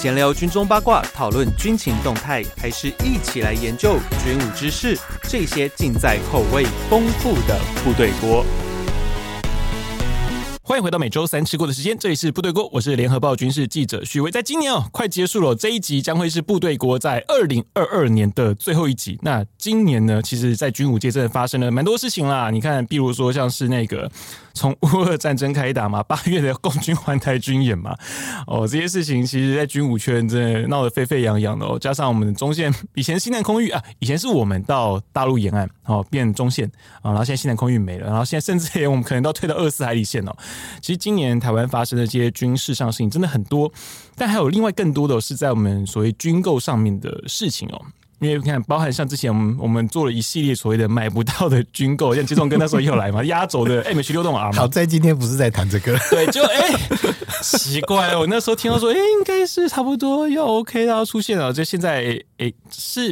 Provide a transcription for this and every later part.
闲聊军中八卦，讨论军情动态，还是一起来研究军武知识？这些尽在口味丰富的部队锅。欢迎回到每周三吃过的时间，这里是部队锅，我是联合报军事记者许巍。在今年哦，快结束了，这一集将会是部队锅在二零二二年的最后一集。那今年呢，其实，在军武界真的发生了蛮多事情啦。你看，比如说像是那个。从乌俄战争开打嘛，八月的共军环台军演嘛，哦，这些事情其实，在军武圈真的闹得沸沸扬扬的哦。加上我们中线 以前西南空域啊，以前是我们到大陆沿岸哦，变中线啊，然后现在西南空域没了，然后现在甚至连我们可能都退到二四海里线哦。其实今年台湾发生的这些军事上事情真的很多，但还有另外更多的是在我们所谓军购上面的事情哦。因为你看，包含像之前我们我们做了一系列所谓的买不到的军购，像杰总跟那时候又来嘛，压轴的 MH 六洞 R 嘛。好在今天不是在谈这个，对，就哎、欸，奇怪了，我那时候听到说，哎、欸，应该是差不多要 OK 了，要出现了。就现在，哎、欸，是，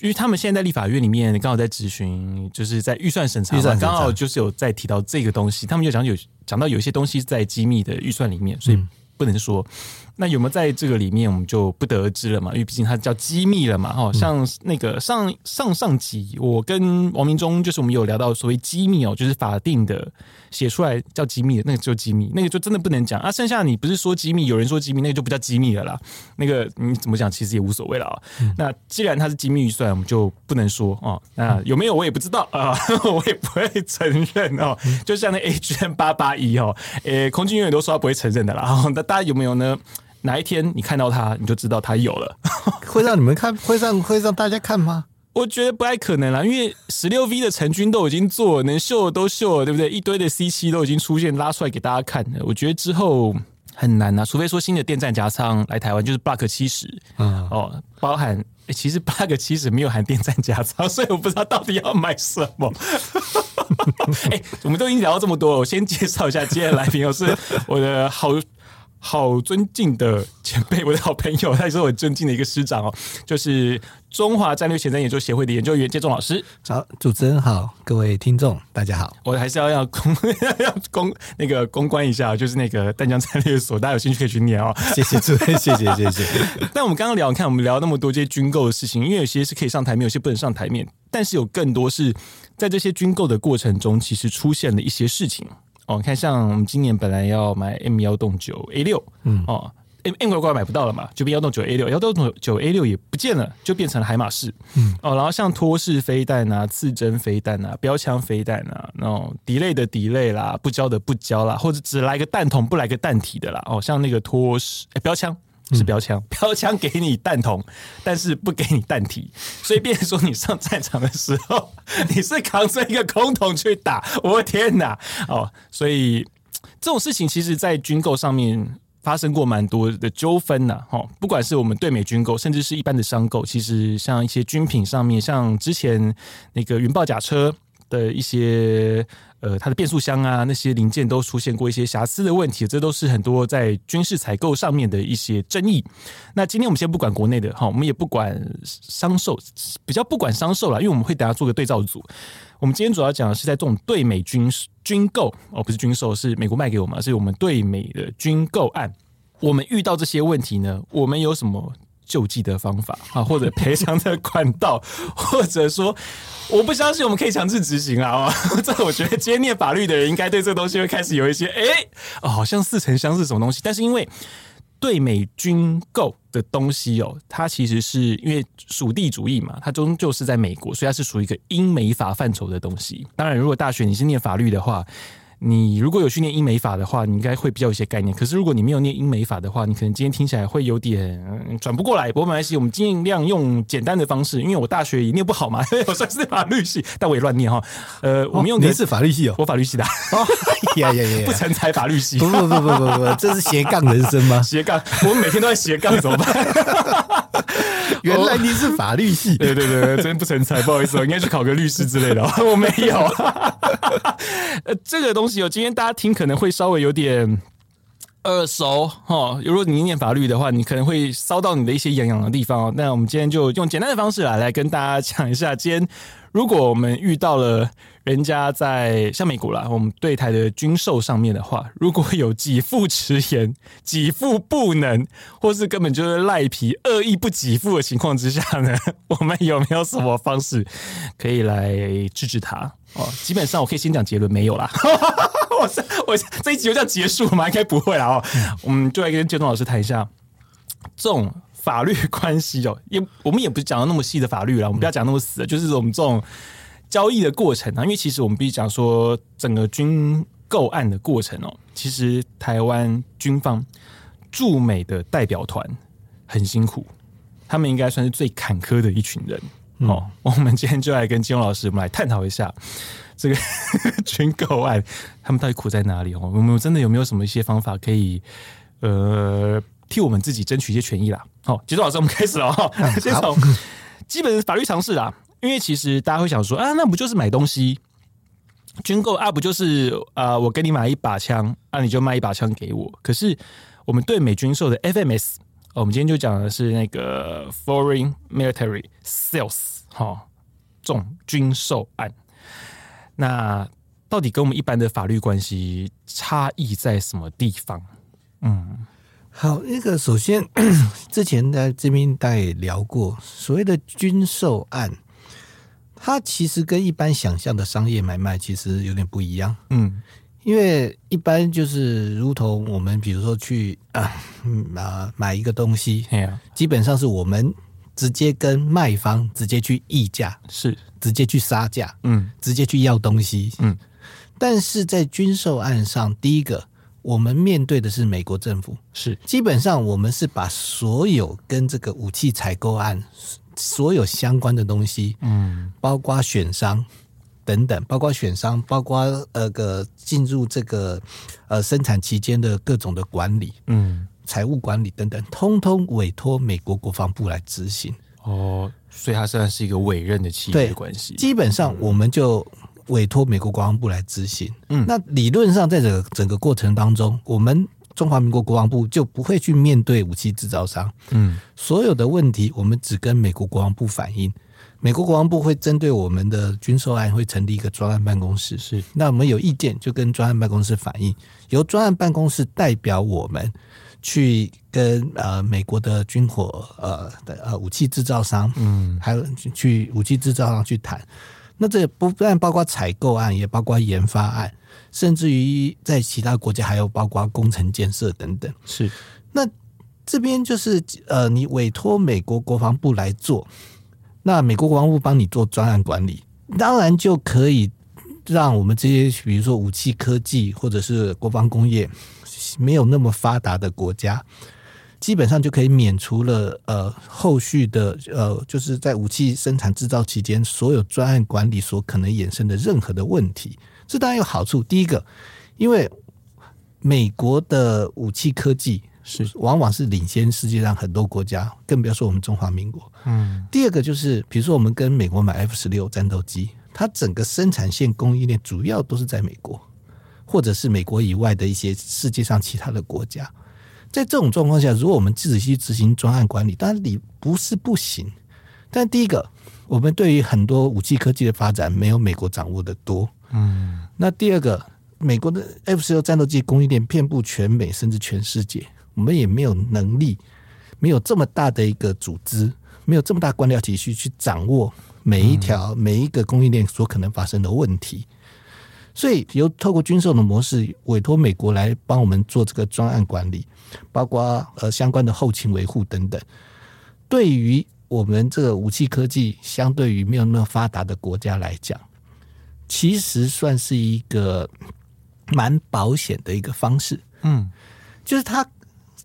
因为他们现在在立法院里面刚好在质询，就是在预算审查，刚好就是有在提到这个东西，他们就讲有讲到有一些东西在机密的预算里面，所以不能说。嗯那有没有在这个里面，我们就不得而知了嘛，因为毕竟它叫机密了嘛，哈。像那个上上上集，我跟王明忠就是我们有聊到所谓机密哦，就是法定的写出来叫机密的那个就机密，那个就真的不能讲啊。剩下你不是说机密，有人说机密，那个就不叫机密了啦。那个你怎么讲，其实也无所谓了啊。那既然它是机密预算，我们就不能说哦。那有没有我也不知道啊，我也不会承认哦。就像那 AGM 八八一哦，诶，空军永远都说他不会承认的啦。那大家有没有呢？哪一天你看到他，你就知道他有了。会让你们看，会让会让大家看吗？我觉得不太可能啦，因为十六 V 的成军都已经做了，能秀的都秀了，对不对？一堆的 C 七都已经出现，拉出来给大家看了。我觉得之后很难啊，除非说新的电站夹仓来台湾，就是 Block 七十，嗯哦，包含、欸、其实 Block 七十没有含电站夹仓，所以我不知道到底要买什么。哎、欸，我们都已经聊到这么多了，我先介绍一下今天的来宾，我是我的好。好尊敬的前辈，我的好朋友，他也是我尊敬的一个师长哦，就是中华战略前瞻研究协会的研究员建忠老师。好，主持人好，各位听众大家好。我还是要要公 要公那个公关一下，就是那个淡江战略所，大家有兴趣可以去念哦。谢谢主持人，谢谢谢谢。但我们刚刚聊，看我们聊那么多这些军购的事情，因为有些是可以上台面，有些不能上台面，但是有更多是在这些军购的过程中，其实出现了一些事情。哦，看像我们今年本来要买 M 幺洞九 A 六，嗯，哦，M M 乖乖买不到了嘛，就变幺洞九 A 六，幺洞九 A 六也不见了，就变成了海马式，嗯，哦，然后像托式飞弹啊、刺针飞弹啊、标枪飞弹啊，那种 delay 的 delay 啦，不交的不交啦，或者只来个弹筒不来个弹体的啦，哦，像那个托式哎标枪。是标枪，标枪给你弹筒，但是不给你弹体，所以变成说你上战场的时候，你是扛着一个空桶去打，我的天哪！哦，所以这种事情其实，在军购上面发生过蛮多的纠纷呐。哦，不管是我们对美军购，甚至是一般的商购，其实像一些军品上面，像之前那个云豹甲车的一些。呃，它的变速箱啊，那些零件都出现过一些瑕疵的问题，这都是很多在军事采购上面的一些争议。那今天我们先不管国内的哈，我们也不管商售，比较不管商售了，因为我们会等下做个对照组。我们今天主要讲的是在这种对美军军购哦，不是军售，是美国卖给我们，是我们对美的军购案。我们遇到这些问题呢，我们有什么救济的方法 啊，或者赔偿的管道，或者说。我不相信我们可以强制执行啊！这我觉得今天念法律的人应该对这东西会开始有一些哎、哦，好像似曾相识什么东西。但是因为对美军购的东西哦，它其实是因为属地主义嘛，它终究是在美国，所以它是属于一个英美法范畴的东西。当然，如果大学你是念法律的话。你如果有去念英美法的话，你应该会比较有些概念。可是如果你没有念英美法的话，你可能今天听起来会有点转不过来。不过没关系，我们尽量用简单的方式，因为我大学也念不好嘛，我算是法律系，但我也乱念哈。呃，我们用的是法律系哦，我 法律系的。哦，呀呀呀，不成才法律系。不不不不不不，这是斜杠人生吗？斜杠，我们每天都在斜杠，怎么办？原来你是法律系，对对对，真不成才，不好意思，我应该去考个律师之类的。我没有。呃，这个东西，我今天大家听可能会稍微有点耳熟哈。如果你念法律的话，你可能会烧到你的一些痒痒的地方哦。那我们今天就用简单的方式来来跟大家讲一下，今天如果我们遇到了。人家在像美国啦，我们对台的军售上面的话，如果有给付迟延、给付不能，或是根本就是赖皮、恶意不给付的情况之下呢，我们有没有什么方式可以来制止他？哦，基本上我可以先讲结论，没有啦。我我这一集就这样结束吗？应该不会啦。哦，我们就来跟建东老师谈一下这种法律关系哦，也我们也不是讲到那么细的法律啦，我们不要讲那么死，就是我们这种。交易的过程啊，因为其实我们必须讲说，整个军购案的过程哦，其实台湾军方驻美的代表团很辛苦，他们应该算是最坎坷的一群人。嗯、哦，我们今天就来跟金庸老师，我们来探讨一下这个 军购案，他们到底苦在哪里哦？我们真的有没有什么一些方法可以呃替我们自己争取一些权益啦？好、哦，金庸老师，我们开始了哈，嗯、先从基本的法律常识啦。因为其实大家会想说啊，那不就是买东西军购啊？不就是啊？我给你买一把枪啊，你就卖一把枪给我。可是我们对美军售的 FMS，我们今天就讲的是那个 Foreign Military Sales 哈，这种军售案。那到底跟我们一般的法律关系差异在什么地方？嗯，好，那个首先 之前在这边大家也聊过所谓的军售案。它其实跟一般想象的商业买卖其实有点不一样，嗯，因为一般就是如同我们比如说去 啊啊买一个东西，基本上是我们直接跟卖方直接去议价，是直接去杀价，嗯，直接去要东西，嗯，但是在军售案上，第一个我们面对的是美国政府，是。基本上我们是把所有跟这个武器采购案。所有相关的东西，嗯，包括选商等等，包括选商，包括呃个进入这个呃生产期间的各种的管理，嗯，财务管理等等，通通委托美国国防部来执行。哦，所以它算是一个委任的企业关系。基本上我们就委托美国国防部来执行。嗯，那理论上在这个整个过程当中，我们。中华民国国防部就不会去面对武器制造商，嗯，所有的问题我们只跟美国国防部反映，美国国防部会针对我们的军售案会成立一个专案办公室，是，那我们有意见就跟专案办公室反映，由专案办公室代表我们去跟呃美国的军火呃的呃武器制造商，嗯，还有去武器制造商去谈，那这不但包括采购案，也包括研发案。甚至于在其他国家还有包括工程建设等等，是。那这边就是呃，你委托美国国防部来做，那美国国防部帮你做专案管理，当然就可以让我们这些比如说武器科技或者是国防工业没有那么发达的国家，基本上就可以免除了呃后续的呃就是在武器生产制造期间所有专案管理所可能衍生的任何的问题。这当然有好处。第一个，因为美国的武器科技是往往是领先世界上很多国家，更不要说我们中华民国。嗯。第二个就是，比如说我们跟美国买 F 十六战斗机，它整个生产线供应链主要都是在美国，或者是美国以外的一些世界上其他的国家。在这种状况下，如果我们自己去执行专案管理，当然你不是不行。但第一个，我们对于很多武器科技的发展，没有美国掌握的多。嗯，那第二个，美国的 F 十六战斗机供应链遍布全美甚至全世界，我们也没有能力，没有这么大的一个组织，没有这么大官僚体系去掌握每一条、每一个供应链所可能发生的问题，所以由透过军售的模式委托美国来帮我们做这个专案管理，包括呃相关的后勤维护等等，对于我们这个武器科技相对于没有那么发达的国家来讲。其实算是一个蛮保险的一个方式，嗯，就是他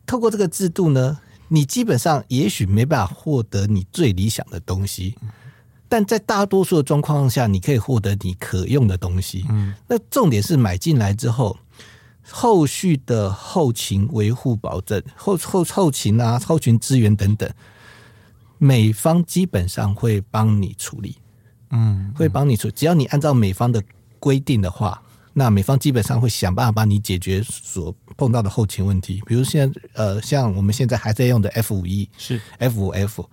透过这个制度呢，你基本上也许没办法获得你最理想的东西，但在大多数的状况下，你可以获得你可用的东西。嗯，那重点是买进来之后，后续的后勤维护保证、后后后勤啊、后勤资源等等，美方基本上会帮你处理。嗯，会帮你处理，只要你按照美方的规定的话，那美方基本上会想办法帮你解决所碰到的后勤问题，比如现在呃，像我们现在还在用的 F 五 E 是。F 五 F，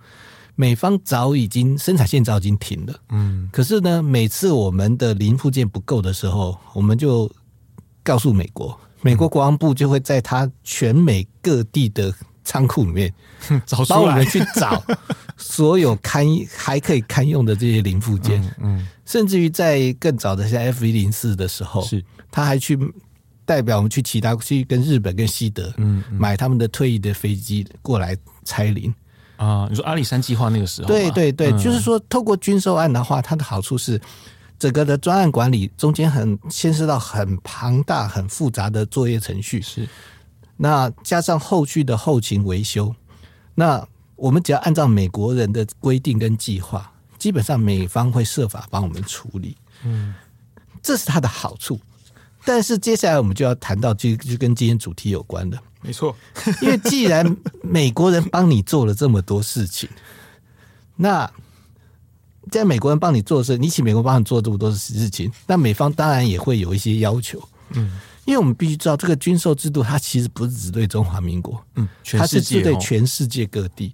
美方早已经生产线早已经停了，嗯，可是呢，每次我们的零部件不够的时候，我们就告诉美国，美国国防部就会在他全美各地的仓库里面找出来，帮我们去找 所有堪还可以堪用的这些零部件，嗯。嗯。甚至于在更早的像 F 一零四的时候，是。他还去代表我们去其他去跟日本跟西德，嗯，买他们的退役的飞机过来拆零啊。你说阿里山计划那个时候，对对对，嗯、就是说透过军售案的话，它的好处是整个的专案管理中间很牵涉到很庞大、很复杂的作业程序，是那加上后续的后勤维修，那我们只要按照美国人的规定跟计划。基本上美方会设法帮我们处理，嗯，这是它的好处。但是接下来我们就要谈到，就就跟今天主题有关的，没错。因为既然美国人帮你做了这么多事情，那在美国人帮你做的事，你请美国帮你做这么多事情，那美方当然也会有一些要求，嗯，因为我们必须知道，这个军售制度它其实不是只对中华民国，嗯，它是针对全世界各地。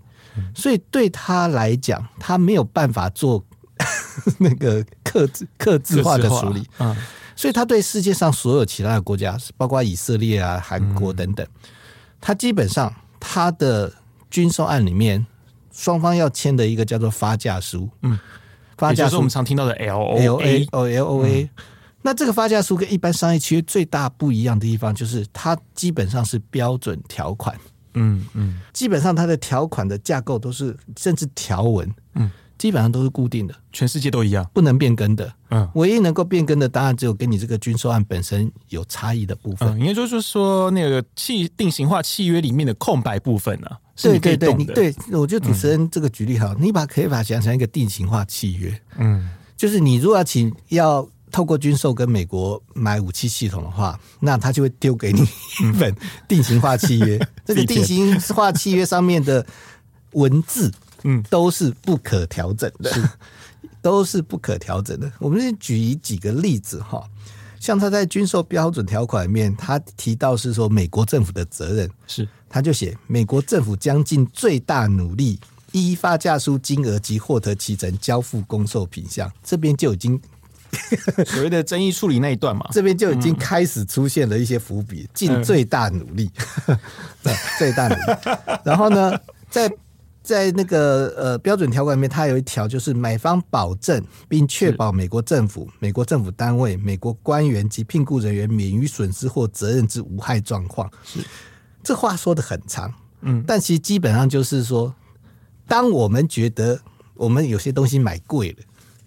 所以对他来讲，他没有办法做 那个克制克制化的处理，嗯，所以他对世界上所有其他的国家，包括以色列啊、韩国等等，他基本上他的军售案里面，双方要签的一个叫做发价书，嗯，发价书我们常听到的 L O A 哦 L O A，那这个发价书跟一般商业契约最大不一样的地方，就是它基本上是标准条款。嗯嗯，基本上它的条款的架构都是，甚至条文，嗯，基本上都是固定的，全世界都一样，不能变更的。嗯，唯一能够变更的，当然只有跟你这个军售案本身有差异的部分。应该就是说，那个契定型化契约里面的空白部分呢、啊，对对对，对，我觉得主持人这个举例好，嗯、你把可以把它想成一个定型化契约，嗯，就是你如果要请要。透过军售跟美国买武器系统的话，那他就会丢给你一份定型化契约。这个定型化契约上面的文字，嗯，都是不可调整的，都是不可调整的。我们先举几个例子哈，像他在军售标准条款里面，他提到是说美国政府的责任是，他就写美国政府将尽最大努力依发价书金额及获得其成交付公售品项，这边就已经。所谓的争议处理那一段嘛，这边就已经开始出现了一些伏笔，尽最大努力，对，最大努力。然后呢，在在那个呃标准条款里面，它有一条就是买方保证并确保美国政府、美国政府单位、美国官员及聘雇人员免于损失或责任之无害状况。是，这话说的很长，嗯，但其实基本上就是说，当我们觉得我们有些东西买贵了。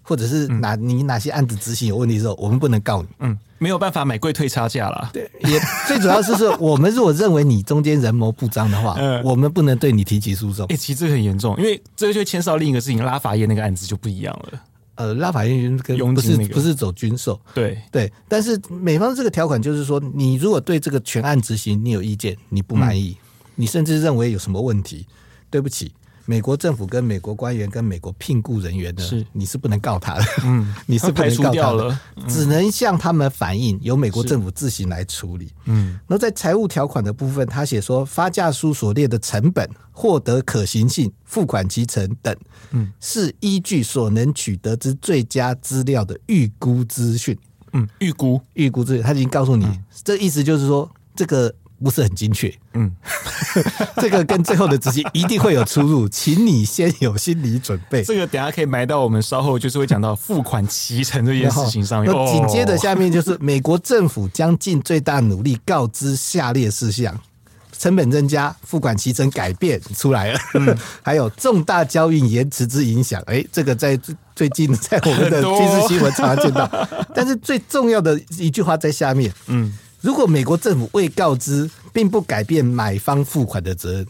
或者是哪你哪些案子执行有问题的时候，我们不能告你。嗯，没有办法买贵退差价了。对，也最主要是说，我们如果认为你中间人谋不臧的话，嗯，我们不能对你提起诉讼。哎，其实这个很严重，因为这个就牵涉到另一个事情，拉法叶那个案子就不一样了。呃，拉法叶跟不是不是走军售，对对，但是美方这个条款就是说，你如果对这个全案执行你有意见，你不满意，你甚至认为有什么问题，对不起。美国政府跟美国官员跟美国聘雇人员的，是。你是不能告他的，嗯，你是不能告他的，只能向他们反映，由美国政府自行来处理。嗯，然后在财务条款的部分，他写说发价书所列的成本、获得可行性、付款期程等，嗯，是依据所能取得之最佳资料的预估资讯。嗯，预估。预估资讯，他已经告诉你，这意思就是说这个。不是很精确，嗯，这个跟最后的执行一定会有出入，请你先有心理准备。这个等下可以埋到我们稍后就是会讲到付款提成这件事情上面。那紧接着下面就是美国政府将尽最大努力告知下列事项：成本增加、付款提成改变出来了，嗯，还有重大交易延迟之影响。哎，这个在最近在我们的军事新闻常常见到。但是最重要的一句话在下面，嗯。如果美国政府未告知，并不改变买方付款的责任，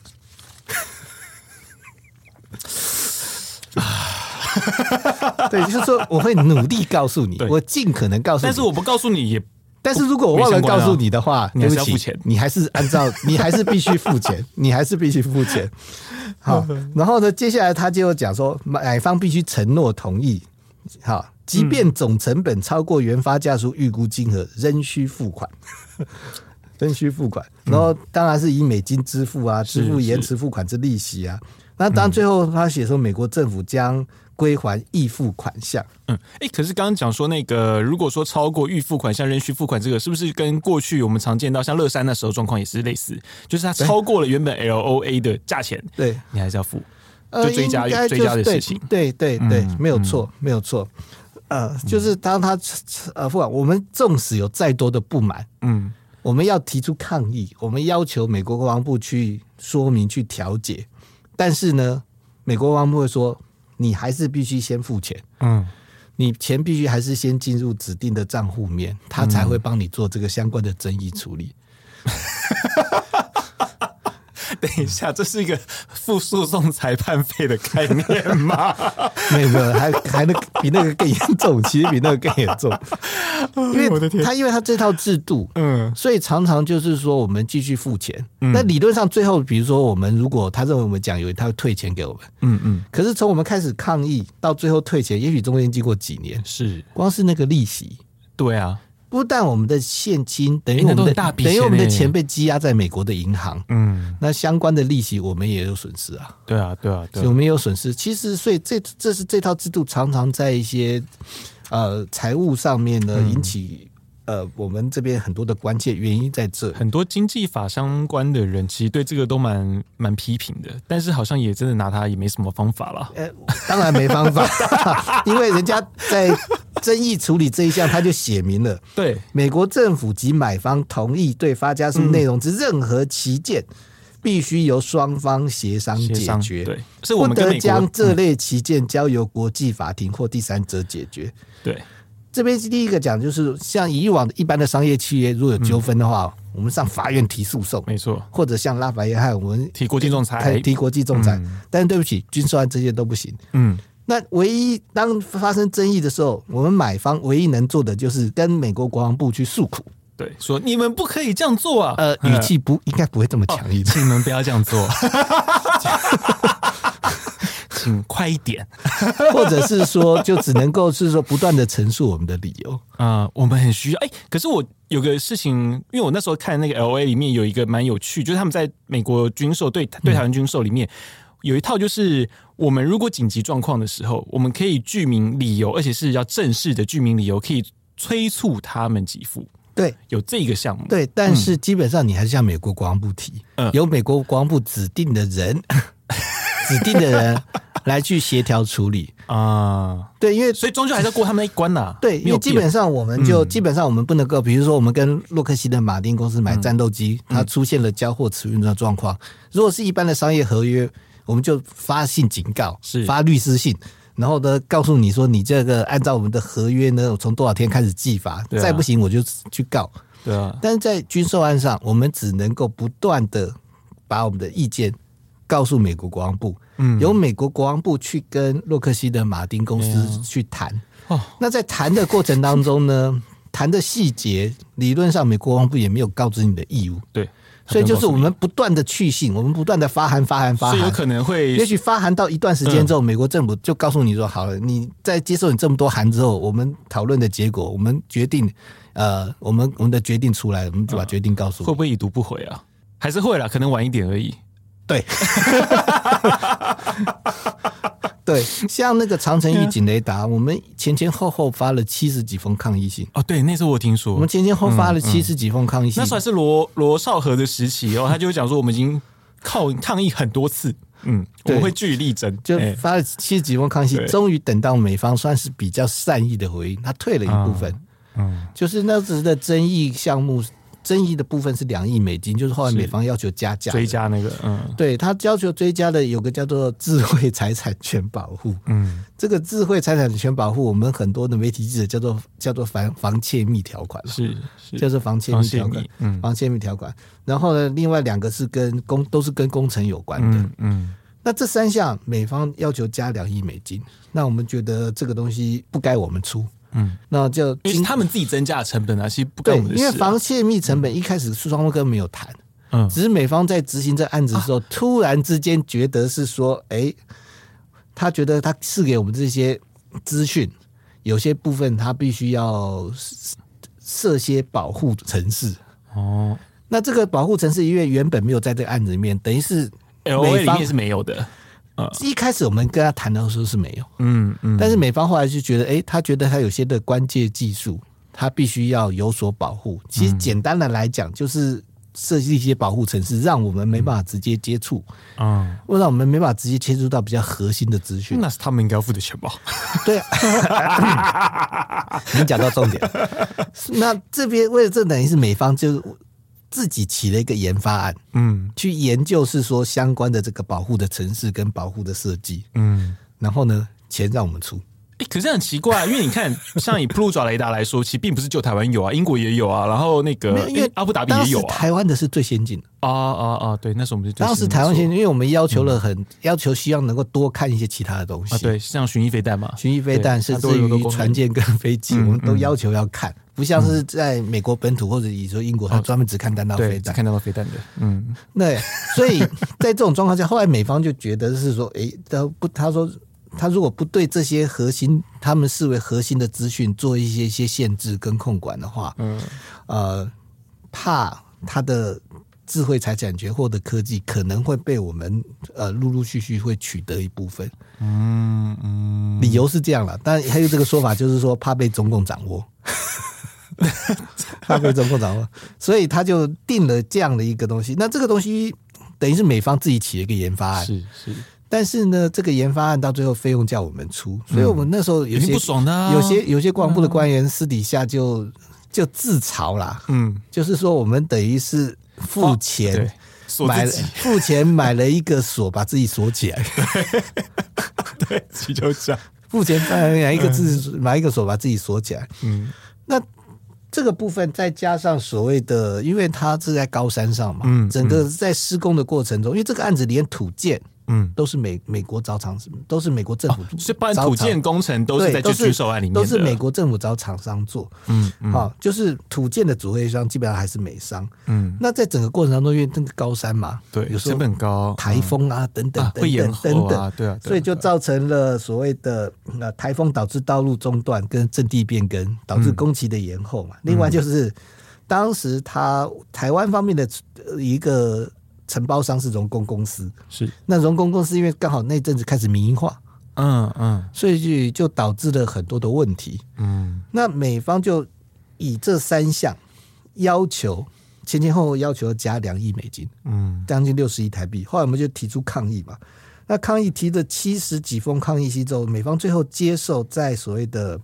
对，就是说我会努力告诉你，我尽可能告诉你，但是我不告诉你也，但是如果我忘了告诉你的话，你还是要付钱，你还是按照，你还是必须付钱，你还是必须付钱。好，然后呢，接下来他就讲说，买方必须承诺同意，好，即便总成本超过原发价书预估金额，仍需付款，仍需付款。然后当然是以美金支付啊，支付延迟付款之利息啊。那当最后他写说，美国政府将归还预付款项。嗯，哎，可是刚刚讲说那个，如果说超过预付款项仍需付款，这个是不是跟过去我们常见到像乐山那时候状况也是类似？就是它超过了原本 LOA 的价钱，对你还是要付，就追加追加的事情。对对对，对，没有错，没有错。呃，就是当他呃付款，我们纵使有再多的不满，嗯，我们要提出抗议，我们要求美国国防部去说明、去调解。但是呢，美国国防部会说，你还是必须先付钱，嗯，你钱必须还是先进入指定的账户面，他才会帮你做这个相关的争议处理。嗯等一下，这是一个付诉讼裁判费的概念吗？没有没有，还还能比那个更严重，其实比那个更严重。因为他因为他这套制度，嗯，所以常常就是说我们继续付钱。那理论上最后，比如说我们如果他认为我们讲有，他会退钱给我们，嗯嗯。可是从我们开始抗议到最后退钱，也许中间经过几年，是光是那个利息，对啊。不但我们的现金等于我们的大笔，等于我们的钱被积压在美国的银行，嗯，那相关的利息我们也有损失啊。对啊，对啊，对，我们也有损失。其实，所以这这是这套制度常常在一些呃财务上面呢引起。呃，我们这边很多的关键原因在这，很多经济法相关的人其实对这个都蛮蛮批评的，但是好像也真的拿他也没什么方法了。呃，当然没方法，因为人家在争议处理这一项，他就写明了，对。美国政府及买方同意对发家书内容之任何期件，必须由双方协商解决，对，是我们不得将这类旗舰交由国际法庭或第三者解决，对。这边是第一个讲，就是像以往一般的商业契约，如果有纠纷的话，嗯、我们上法院提诉讼，没错，或者像拉法耶汉，我们提国际仲裁，提国际仲裁。嗯、但是对不起，军售案这些都不行。嗯，那唯一当发生争议的时候，我们买方唯一能做的就是跟美国国防部去诉苦，对，说你们不可以这样做啊。呃，语气不应该不会这么强硬，请你们不要这样做。请快一点，或者是说，就只能够是说不断的陈述我们的理由啊、呃，我们很需要。哎、欸，可是我有个事情，因为我那时候看那个 LOA 里面有一个蛮有趣，就是他们在美国军售对对台湾军售里面有一套，就是我们如果紧急状况的时候，我们可以具名理由，而且是要正式的具名理由，可以催促他们给付。对，有这个项目。对，但是基本上你还是向美国国防部提，嗯，由美国国防部指定的人，指定的人。来去协调处理啊，对，因为所以终究还是要过他们一关呐。对，因为基本上我们就基本上我们不能够，比如说我们跟洛克希德马丁公司买战斗机，它出现了交货迟运的状况。如果是一般的商业合约，我们就发信警告，是发律师信，然后呢告诉你说，你这个按照我们的合约呢，我从多少天开始计发，再不行我就去告。对啊，但是在军售案上，我们只能够不断的把我们的意见告诉美国国防部。嗯，由美国国防部去跟洛克希德马丁公司去谈。哦，那在谈的过程当中呢，谈的细节理论上美国国防部也没有告知你的义务。对，所以就是我们不断的去信，我们不断的发函、发函、发函，有可能会，也许发函到一段时间之后，美国政府就告诉你说：“好了，你在接受你这么多函之后，我们讨论的结果，我们决定，呃，我们我们的决定出来，我们就把决定告诉你。”会不会已读不回啊？还是会啦，可能晚一点而已。对，对，像那个长城预警雷达，我们前前后后发了七十几封抗议信。哦，对，那时候我听说，我们前前后发了七十几封抗议信。那时候还是罗罗少河的时期哦，他就会讲说，我们已经靠抗议很多次，嗯，我们会据理力争，就发了七十几封抗议信，终于等到美方算是比较善意的回应，他退了一部分，嗯，就是那时的争议项目。争议的部分是两亿美金，就是后来美方要求加价追加那个，嗯，对他要求追加的有个叫做智慧财产权保护，嗯，这个智慧财产权保护，我们很多的媒体记者叫做叫做防防窃密条款，是，是。叫做防窃密条款，嗯，防窃密条款。然后呢，另外两个是跟工都是跟工程有关的，嗯，嗯，那这三项美方要求加两亿美金，那我们觉得这个东西不该我们出。嗯，那就因为他们自己增加的成本啊，其实不够、啊。对，因为防泄密成本一开始双方根本没有谈，嗯，只是美方在执行这案子的时候，啊、突然之间觉得是说，哎、欸，他觉得他赐给我们这些资讯，有些部分他必须要设些保护城市哦。那这个保护城市因为原本没有在这个案子里面，等于是里面是没有的。呃，一开始我们跟他谈的时候是没有，嗯嗯，但是美方后来就觉得，哎、欸，他觉得他有些的关键技术，他必须要有所保护。其实简单的来讲，就是设计一些保护程式，让我们没办法直接接触，啊、嗯，会让我们没办法直接接触到比较核心的资讯。那是他们应该要付的钱吧？对啊，你讲到重点。那这边为了这等于是美方就。自己起了一个研发案，嗯，去研究是说相关的这个保护的城市跟保护的设计，嗯，然后呢，钱让我们出。欸、可是很奇怪，因为你看，像以 Pluto 雷达来说，其实并不是就台湾有啊，英国也有啊，然后那个因为阿布达比也有啊。台湾的是最先进的啊啊啊！对，那时候我们是当时台湾先进，因为我们要求了很、嗯、要求，希望能够多看一些其他的东西。啊、对，像巡弋飞弹嘛，巡弋飞弹甚至于船舰跟飞机，我们都要求要看，不像是在美国本土或者你说英国，他专门只看弹道飞弹，看弹道飞弹的。嗯，对，所以在这种状况下，后来美方就觉得是说，哎、欸，他不，他说。他如果不对这些核心，他们视为核心的资讯做一些一些限制跟控管的话，嗯，呃，怕他的智慧财产权或者科技可能会被我们呃陆陆续续会取得一部分，嗯嗯，理由是这样了，但还有这个说法就是说怕被中共掌握，怕被中共掌握，所以他就定了这样的一个东西。那这个东西等于是美方自己起了一个研发案，是是。但是呢，这个研发案到最后费用叫我们出，所以我们那时候有些不爽的，有些有些国防部的官员私底下就就自嘲啦，嗯，就是说我们等于是付钱买付钱买了一个锁，把自己锁起来，对，就这样，付钱买一个自买一个锁，把自己锁起来，嗯，那这个部分再加上所谓的，因为它是在高山上嘛，嗯，整个在施工的过程中，因为这个案子连土建。嗯，都是美美国找厂，都是美国政府，所以办土建工程都是在军售案里面，都是美国政府找厂商做。嗯，好、嗯，就是土建的主会商基本上还是美商。嗯，那在整个过程当中，因为那个高山嘛，对，有成本高，台风啊等等等等等等，对啊，所以就造成了所谓的呃台风导致道路中断跟阵地变更，导致工期的延后嘛。另外就是当时他台湾方面的一个。承包商是荣工公司，是那荣工公司，因为刚好那阵子开始民营化，嗯嗯，所以就就导致了很多的问题，嗯，那美方就以这三项要求前前后后要求加两亿美金，嗯，将近六十亿台币。后来我们就提出抗议嘛，那抗议提的七十几封抗议信之后，美方最后接受在所谓的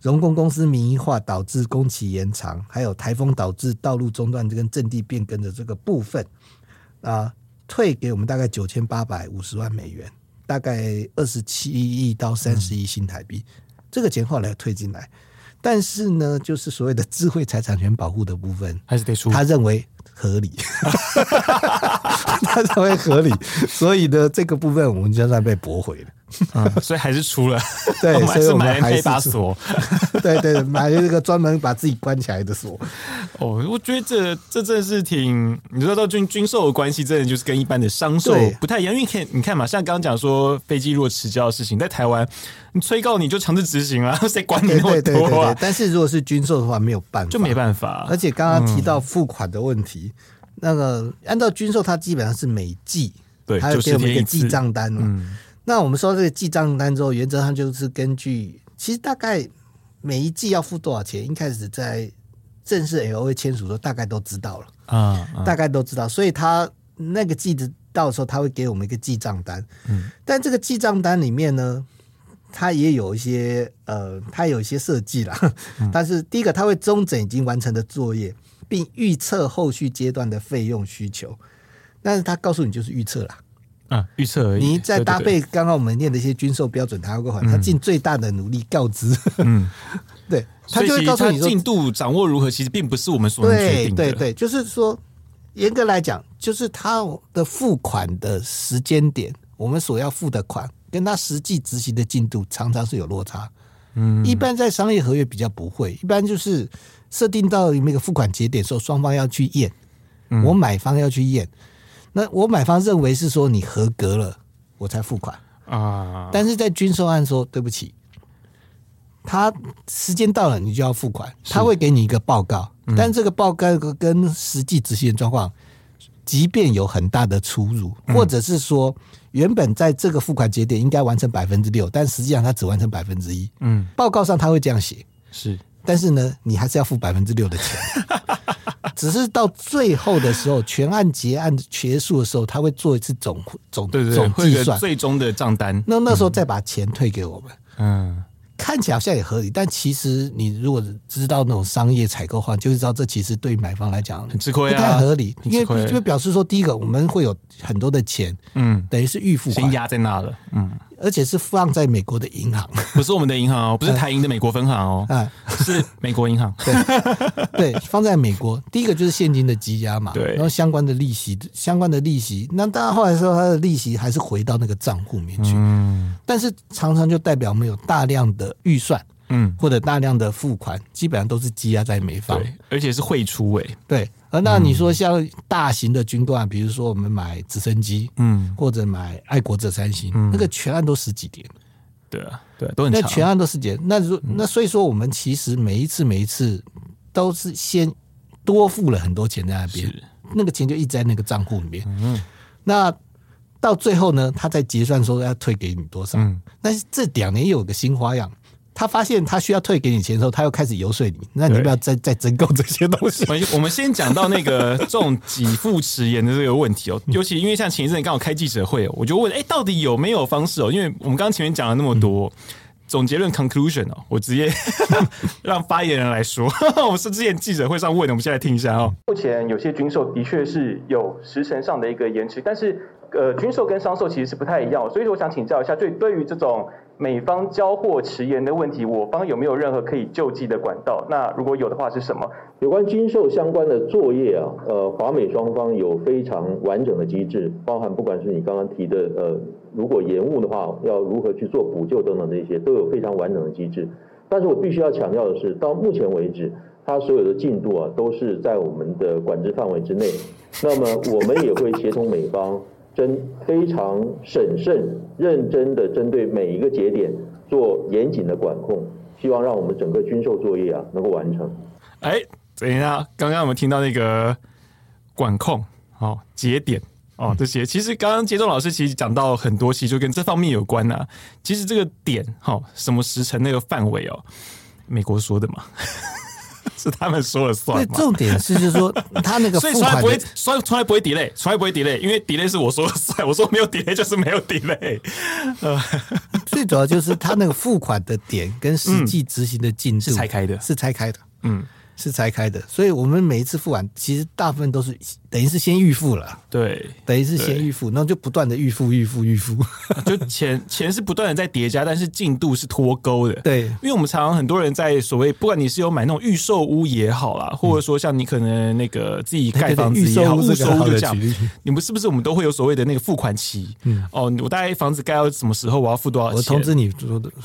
荣工公司民营化导致工期延长，还有台风导致道路中断跟阵地变更的这个部分。啊，退给我们大概九千八百五十万美元，大概二十七亿到三十亿新台币，嗯，这个钱后来退进来，但是呢，就是所谓的智慧财产权保护的部分，还是得出，他认为合理，他认为合理，所以呢，这个部分我们就算被驳回了。嗯，所以还是出了，对，所以我们还是买了一把锁，对对，买了这个专门把自己关起来的锁。哦，我觉得这这真的是挺，你说到军军售的关系，真的就是跟一般的商售不太一样。因为看你看嘛，像刚刚讲说飞机如果迟交的事情，在台湾你催告你就强制执行啊，谁管你那么多啊？但是如果是军售的话，没有办法，就没办法。而且刚刚提到付款的问题，嗯、那个按照军售，它基本上是每季对，它给我们一个记账单嘛。嗯那我们说这个记账单之后，原则上就是根据，其实大概每一季要付多少钱，一开始在正式 LOA 签署的时候，大概都知道了啊，大概都知道，所以他那个记的到时候，他会给我们一个记账单。嗯，但这个记账单里面呢，它也有一些呃，它有一些设计啦。但是第一个，它会中整已经完成的作业，并预测后续阶段的费用需求。但是他告诉你就是预测啦。啊，预测而已。你再搭配刚刚我们念的一些军售标准，他会他尽最大的努力告知。嗯，对，他就会告诉你说进度掌握如何，其实并不是我们所能决定的。对对对，就是说，严格来讲，就是他的付款的时间点，我们所要付的款，跟他实际执行的进度常常是有落差。嗯，一般在商业合约比较不会，一般就是设定到那个付款节点的时候，双方要去验，我买方要去验。那我买方认为是说你合格了，我才付款啊。但是在军售案说对不起，他时间到了，你就要付款，他会给你一个报告，嗯、但这个报告跟实际执行状况，即便有很大的出入，嗯、或者是说原本在这个付款节点应该完成百分之六，但实际上他只完成百分之一。嗯，报告上他会这样写，是，但是呢，你还是要付百分之六的钱。只是到最后的时候，全案结案结束的时候，他会做一次总总总计算，最终的账单。那那时候再把钱退给我们。嗯。嗯看起来好像也合理，但其实你如果知道那种商业采购的话，就会知道这其实对买方来讲很吃亏啊，不太合理。因为就表示说，第一个我们会有很多的钱，嗯，等于是预付款先压在那了，嗯。而且是放在美国的银行，不是我们的银行哦，不是台银的美国分行哦，啊，是美国银行。对，对，放在美国，第一个就是现金的积压嘛，对，然后相关的利息，相关的利息，那当然后来说，它的利息还是回到那个账户里面去，嗯，但是常常就代表我们有大量的预算。嗯，或者大量的付款，基本上都是积压在美方，对，而且是汇出诶。对，而那你说像大型的军段，比如说我们买直升机，嗯，或者买爱国者三型，嗯，那个全案都十几点，对啊，对，都很长。那全案都十几点，那如那所以说，我们其实每一次每一次都是先多付了很多钱在那边，那个钱就一直在那个账户里面。嗯，那到最后呢，他在结算说要退给你多少？嗯，但是这两年又有个新花样。他发现他需要退给你钱的时候，他又开始游说你，那你要不要再 再增购这些东西？我们先讲到那个这种给付迟延的这个问题哦，尤其因为像前一阵刚好开记者会，我就问，哎，到底有没有方式哦？因为我们刚刚前面讲了那么多，总结论 conclusion 哦，我直接 让发言人来说，我是之前记者会上问的，我们现在听一下哦。目前有些军售的确是有时程上的一个延迟，但是呃，军售跟商售其实是不太一样，所以我想请教一下，对对于这种。美方交货迟延的问题，我方有没有任何可以救济的管道？那如果有的话，是什么？有关军售相关的作业啊，呃，华美双方有非常完整的机制，包含不管是你刚刚提的，呃，如果延误的话，要如何去做补救等等这些，都有非常完整的机制。但是我必须要强调的是，到目前为止，它所有的进度啊，都是在我们的管制范围之内。那么我们也会协同美方。真非常审慎、认真的针对每一个节点做严谨的管控，希望让我们整个军售作业啊能够完成。哎，等一下，刚刚我们听到那个管控哦，节点哦这些，其实刚刚杰忠老师其实讲到很多，其实就跟这方面有关啊。其实这个点哈、哦，什么时辰那个范围哦，美国说的嘛。是他们说了算。重点是，就是说 他那个付款，所以从来不会，从从来不会 delay，从来不会 delay，因为 delay 是我说了算，我说没有 delay 就是没有 delay。呃，最主要就是他那个付款的点跟实际执行的进度是拆开的，是拆开的。嗯。是拆开的，所以我们每一次付完，其实大部分都是等于是先预付了，对，等于是先预付，然后就不断的预付、预付、预付，就钱 钱是不断的在叠加，但是进度是脱钩的，对，因为我们常常很多人在所谓，不管你是有买那种预售屋也好啦，或者说像你可能那个自己盖房子也好，预售屋就这样，你们是不是我们都会有所谓的那个付款期？嗯，哦，我大概房子盖到什么时候，我要付多少钱？我通知你，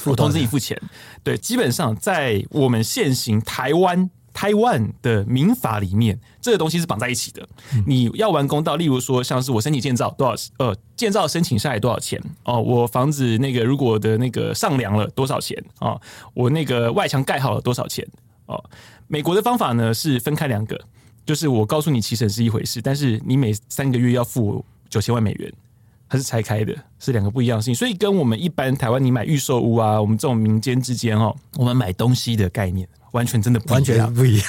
我通知你付钱。对，基本上在我们现行台湾。台湾的民法里面，这个东西是绑在一起的。你要完工到，例如说，像是我申请建造多少，呃，建造申请下来多少钱哦？我房子那个如果的那个上梁了多少钱哦？我那个外墙盖好了多少钱哦？美国的方法呢是分开两个，就是我告诉你期审是一回事，但是你每三个月要付九千万美元，它是拆开的，是两个不一样的事情。所以跟我们一般台湾你买预售屋啊，我们这种民间之间哦，我们买东西的概念。完全真的不一样，完全不一样。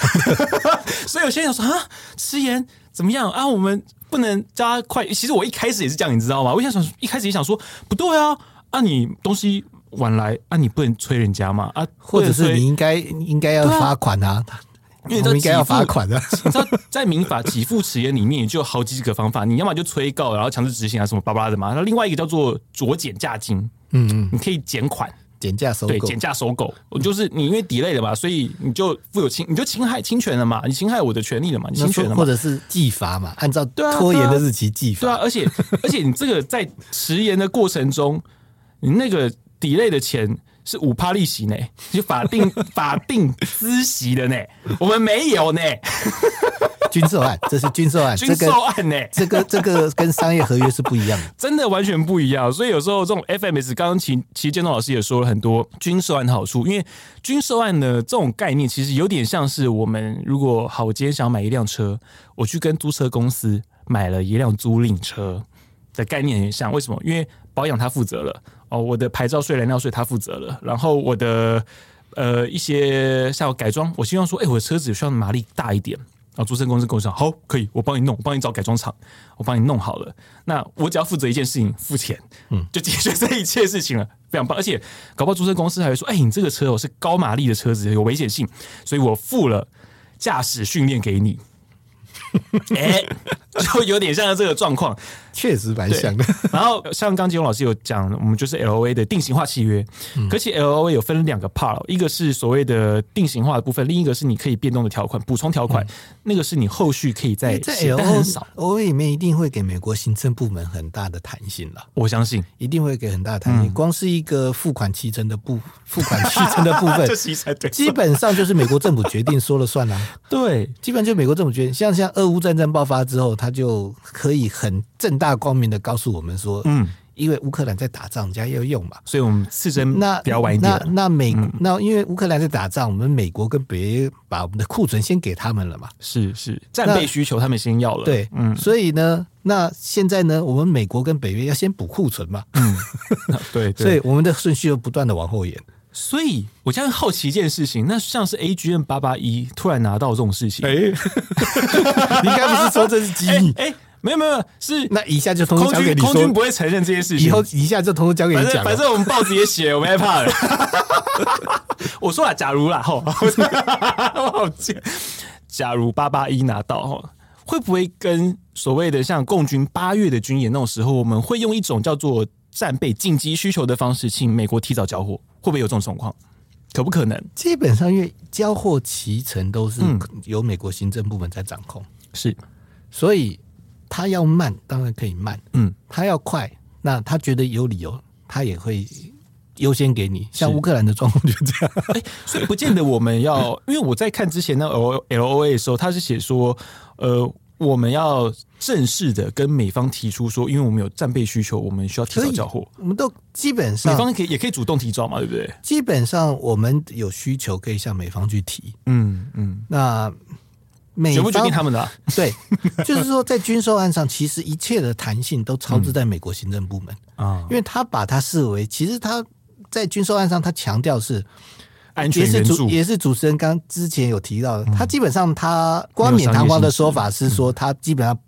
所以有些人说啊，迟延怎么样啊？我们不能加快。其实我一开始也是这样，你知道吗？我想想，一开始也想说不对啊，啊，你东西晚来啊，你不能催人家嘛啊，或者是你应该应该要罚款啊，啊因为这应该要罚款的。你知道，在民法给付迟延里面，就有好几个方法，你要么就催告，然后强制执行啊，什么巴拉的嘛。那另外一个叫做酌减价金，嗯嗯，你可以减款。减价收购，对，减价收购，就是你因为 delay 了嘛，所以你就负有侵，你就侵害侵权了嘛，你侵害我的权利了嘛，你侵权了嘛，或者是计罚嘛，按照拖延的日期计罚，对啊，而且而且你这个在迟延的过程中，你那个 delay 的钱是五趴利息呢，就法定 法定孳息的呢，我们没有呢。军售案，这是军售案，军售案呢、欸，这个这个跟商业合约是不一样的，真的完全不一样。所以有时候这种 FMS，刚刚其其实建东老师也说了很多军售案的好处，因为军售案的这种概念其实有点像是我们如果好，我今天想买一辆车，我去跟租车公司买了一辆租赁车的概念很像。为什么？因为保养他负责了哦，我的牌照税、燃料税他负责了，然后我的。呃，一些像改装，我希望说，哎、欸，我的车子需要马力大一点，然后租车公司跟我说，好，可以，我帮你弄，我帮你找改装厂，我帮你弄好了。那我只要负责一件事情，付钱，嗯，就解决这一切事情了，非常棒。而且，搞不好租车公司还会说，哎、欸，你这个车哦是高马力的车子，有危险性，所以我付了驾驶训练给你。哎、欸，就有点像这个状况，确实蛮像的。然后像刚金龙老师有讲，我们就是 L O A 的定型化契约。嗯、可是 L O A 有分两个 part，一个是所谓的定型化的部分，另一个是你可以变动的条款、补充条款。嗯、那个是你后续可以再在 L O A 里面一定会给美国行政部门很大的弹性了。我相信一定会给很大的弹性。嗯、光是一个付款期程的部付款期程的部分，基本上就是美国政府决定说了算了。对，基本就美国政府决定。像像俄乌战争爆发之后，他就可以很正大光明的告诉我们说，嗯，因为乌克兰在打仗，人家要用嘛，所以我们刺针那比较晚一点。那那美、嗯、那因为乌克兰在打仗，我们美国跟北约把我们的库存先给他们了嘛，是是。战备需求他们先要了，对，嗯，所以呢，那现在呢，我们美国跟北约要先补库存嘛，嗯，对，对，所以我们的顺序又不断的往后延。所以，我现在好奇一件事情，那像是 AGM 八八一突然拿到这种事情，哎、欸，你该不是说这是机密？哎、欸欸，没有没有，是那一下就通通交给你说，空军不会承认这些事情，以后一下就通通交给你讲。反正我们报纸也写，我们害怕了。我说了，假如啦，吼，我好贱。假如八八一拿到，吼，会不会跟所谓的像共军八月的军演那种时候，我们会用一种叫做战备紧急需求的方式，请美国提早交货？会不会有这种状况？可不可能？基本上，因为交货期程都是由美国行政部门在掌控，嗯、是，所以他要慢，当然可以慢。嗯，他要快，那他觉得有理由，他也会优先给你。像乌克兰的状况就这样。哎、欸，所以不见得我们要，因为我在看之前那 L L O A 的时候，他是写说，呃。我们要正式的跟美方提出说，因为我们有战备需求，我们需要提早交货。我们都基本上，美方可以也可以主动提早嘛，对不对？基本上我们有需求可以向美方去提。嗯嗯，那美方决定他们的、啊？对，就是说在军售案上，其实一切的弹性都操之在美国行政部门啊，嗯、因为他把它视为，其实他在军售案上他强调是。安全援助也是主持人刚之前有提到的，他基本上他冠冕堂皇的说法是说，他基本上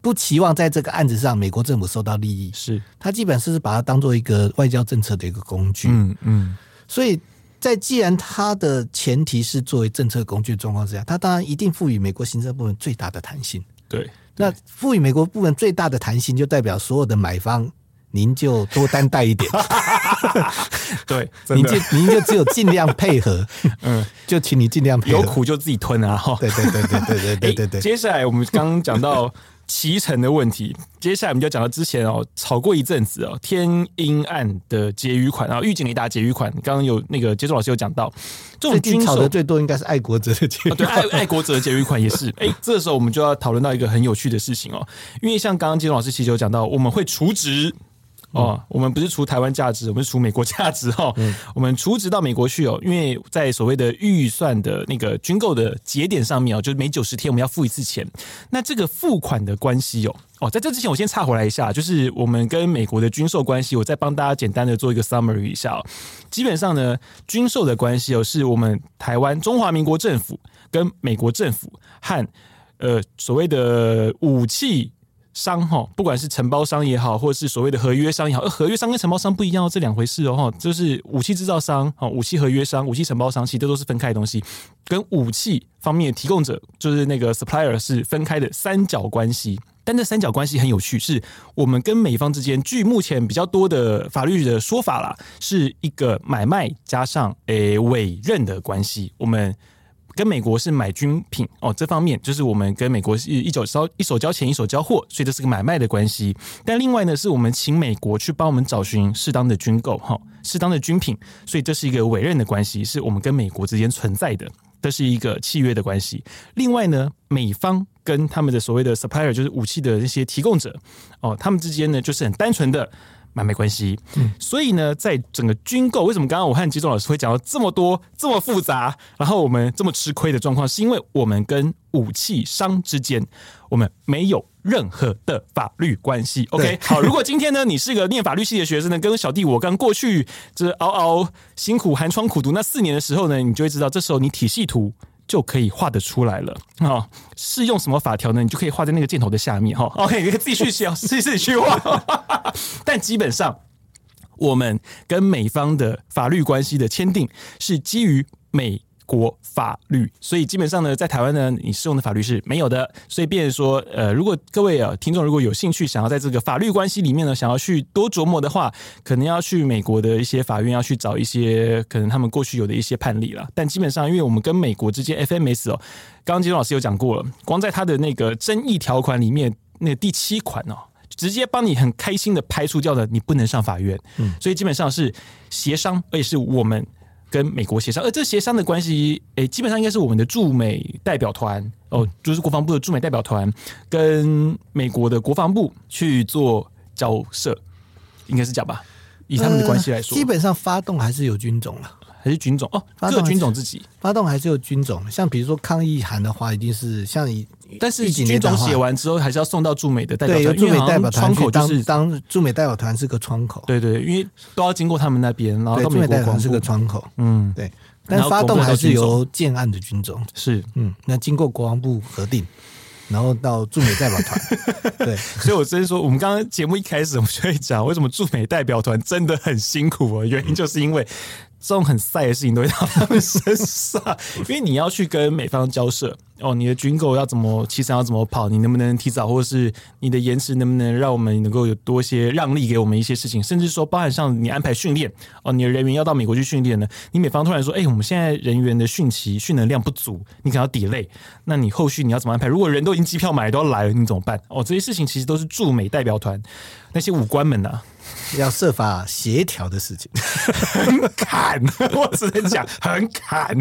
不期望在这个案子上美国政府受到利益，是他基本上是把它当做一个外交政策的一个工具。嗯嗯，所以在既然它的前提是作为政策工具状况之下，它当然一定赋予美国行政部门最大的弹性。对，那赋予美国部门最大的弹性，就代表所有的买方。您就多担待一点，对，您就您就只有尽量配合，嗯，就请你尽量配合，有苦就自己吞啊，哈，对对对对对对对对对。接下来我们刚刚讲到期程的问题，接下来我们就讲到之前哦，吵过一阵子哦，天阴暗的结余款啊，预警雷达结余款，刚刚有那个杰总老师有讲到，这种军吵的最多应该是爱国者的结余款，对，爱爱国者的结余款也是。哎，这个时候我们就要讨论到一个很有趣的事情哦，因为像刚刚杰总老师其实有讲到，我们会除值。哦，我们不是除台湾价值，我们是除美国价值哦。嗯、我们除值到美国去哦，因为在所谓的预算的那个军购的节点上面哦，就是每九十天我们要付一次钱。那这个付款的关系哦，哦，在这之前我先岔回来一下，就是我们跟美国的军售关系，我再帮大家简单的做一个 summary 一下哦。基本上呢，军售的关系哦，是我们台湾中华民国政府跟美国政府和呃所谓的武器。商哈，不管是承包商也好，或者是所谓的合约商也好，而合约商跟承包商不一样，这两回事哦哈，就是武器制造商、哈武器合约商、武器承包商，其实这都是分开的东西，跟武器方面提供者就是那个 supplier 是分开的三角关系。但这三角关系很有趣，是我们跟美方之间，据目前比较多的法律的说法啦，是一个买卖加上诶委任的关系，我们。跟美国是买军品哦，这方面就是我们跟美国是一手交一手交钱一手交货，所以这是个买卖的关系。但另外呢，是我们请美国去帮我们找寻适当的军购哈，适当的军品，所以这是一个委任的关系，是我们跟美国之间存在的。这是一个契约的关系。另外呢，美方跟他们的所谓的 supplier，就是武器的那些提供者，哦，他们之间呢就是很单纯的买卖关系。嗯，所以呢，在整个军购，为什么刚刚我和吉中老师会讲到这么多这么复杂，然后我们这么吃亏的状况，是因为我们跟武器商之间，我们没有。任何的法律关系，OK，好。如果今天呢，你是个念法律系的学生呢，跟小弟我刚过去这熬熬辛苦寒窗苦读那四年的时候呢，你就会知道，这时候你体系图就可以画得出来了啊。是用什么法条呢？你就可以画在那个箭头的下面哈。OK，你可以自己去写，自己自己去画。但基本上，我们跟美方的法律关系的签订是基于美。国法律，所以基本上呢，在台湾呢，你适用的法律是没有的。所以，变说，呃，如果各位啊听众如果有兴趣，想要在这个法律关系里面呢，想要去多琢磨的话，可能要去美国的一些法院，要去找一些可能他们过去有的一些判例了。但基本上，因为我们跟美国之间 FMS 哦，刚刚金老师有讲过了，光在他的那个争议条款里面，那第七款哦，直接帮你很开心的排除掉的，你不能上法院。嗯，所以基本上是协商，而且是我们。跟美国协商，而这协商的关系，诶、欸，基本上应该是我们的驻美代表团哦，就是国防部的驻美代表团跟美国的国防部去做交涉，应该是这样吧？以他们的关系来说，呃，基本上发动还是有军种了。还是军种？哦，各军种自己。发动还是有军种，像比如说抗议函的话，一定是像以，但是军种写完之后，还是要送到驻美的代表团，驻美代表团窗口就是当驻美代表团是个窗口，对对，因为都要经过他们那边，然后驻美代表团是个窗口，嗯，对，但发动还是由建案的军种。是，嗯，那经过国防部核定，然后到驻美代表团，对，所以我真说，我们刚刚节目一开始我们就会讲，为什么驻美代表团真的很辛苦啊？原因就是因为。这种很晒的事情都会到他们身上，因为你要去跟美方交涉哦，你的军购要怎么，其实要怎么跑，你能不能提早，或者是你的延迟能不能让我们能够有多些让利给我们一些事情，甚至说包含像你安排训练哦，你的人员要到美国去训练呢，你美方突然说，哎，我们现在人员的训期训能量不足，你可能要 delay，那你后续你要怎么安排？如果人都已经机票买都要来了，你怎么办？哦，这些事情其实都是驻美代表团那些武官们呐、啊。要设法协调的事情，很砍，我只能讲很砍。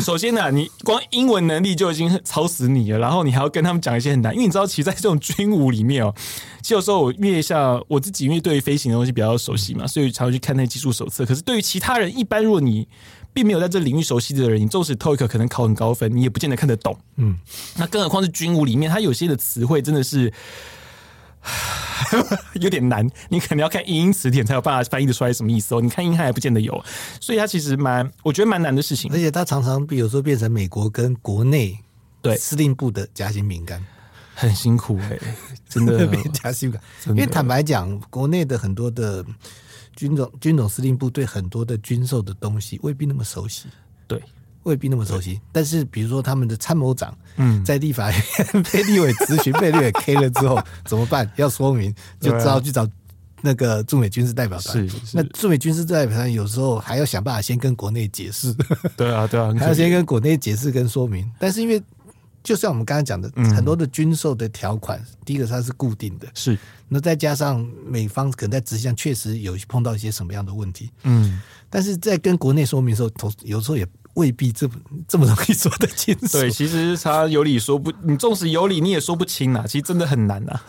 首先呢，你光英文能力就已经超死你了，然后你还要跟他们讲一些很难，因为你知道，其实在这种军武里面哦，其实有时候我因为像我自己，因为对于飞行的东西比较熟悉嘛，所以才会去看那技术手册。可是对于其他人，一般如果你并没有在这领域熟悉的人，你纵使 TOEIC 可能考很高分，你也不见得看得懂。嗯，那更何况是军武里面，它有些的词汇真的是。有点难，你可能要看英英词典才有办法翻译的出来什么意思哦。你看英汉还不见得有，所以它其实蛮，我觉得蛮难的事情。而且它常常比如说变成美国跟国内对司令部的夹心饼干，很辛苦哎、欸，真的夹心饼干。因为坦白讲，国内的很多的军种军种司令部对很多的军售的东西未必那么熟悉，对。未必那么熟悉，但是比如说他们的参谋长，嗯，在立法院 被立委咨询被立委 K 了之后怎么办？要说明，就只好去找那个驻美军事代表团。是，那驻美军事代表团有时候还要想办法先跟国内解释。对啊，对啊，还要先跟国内解释跟说明。但是因为就像我们刚才讲的，很多的军售的条款，第一个它是固定的，是。那再加上美方可能在执行上确实有碰到一些什么样的问题，嗯，但是在跟国内说明的时候，有时候也。未必这么这么容易说得清楚。对，其实他有理说不，你纵使有理，你也说不清啊。其实真的很难啊。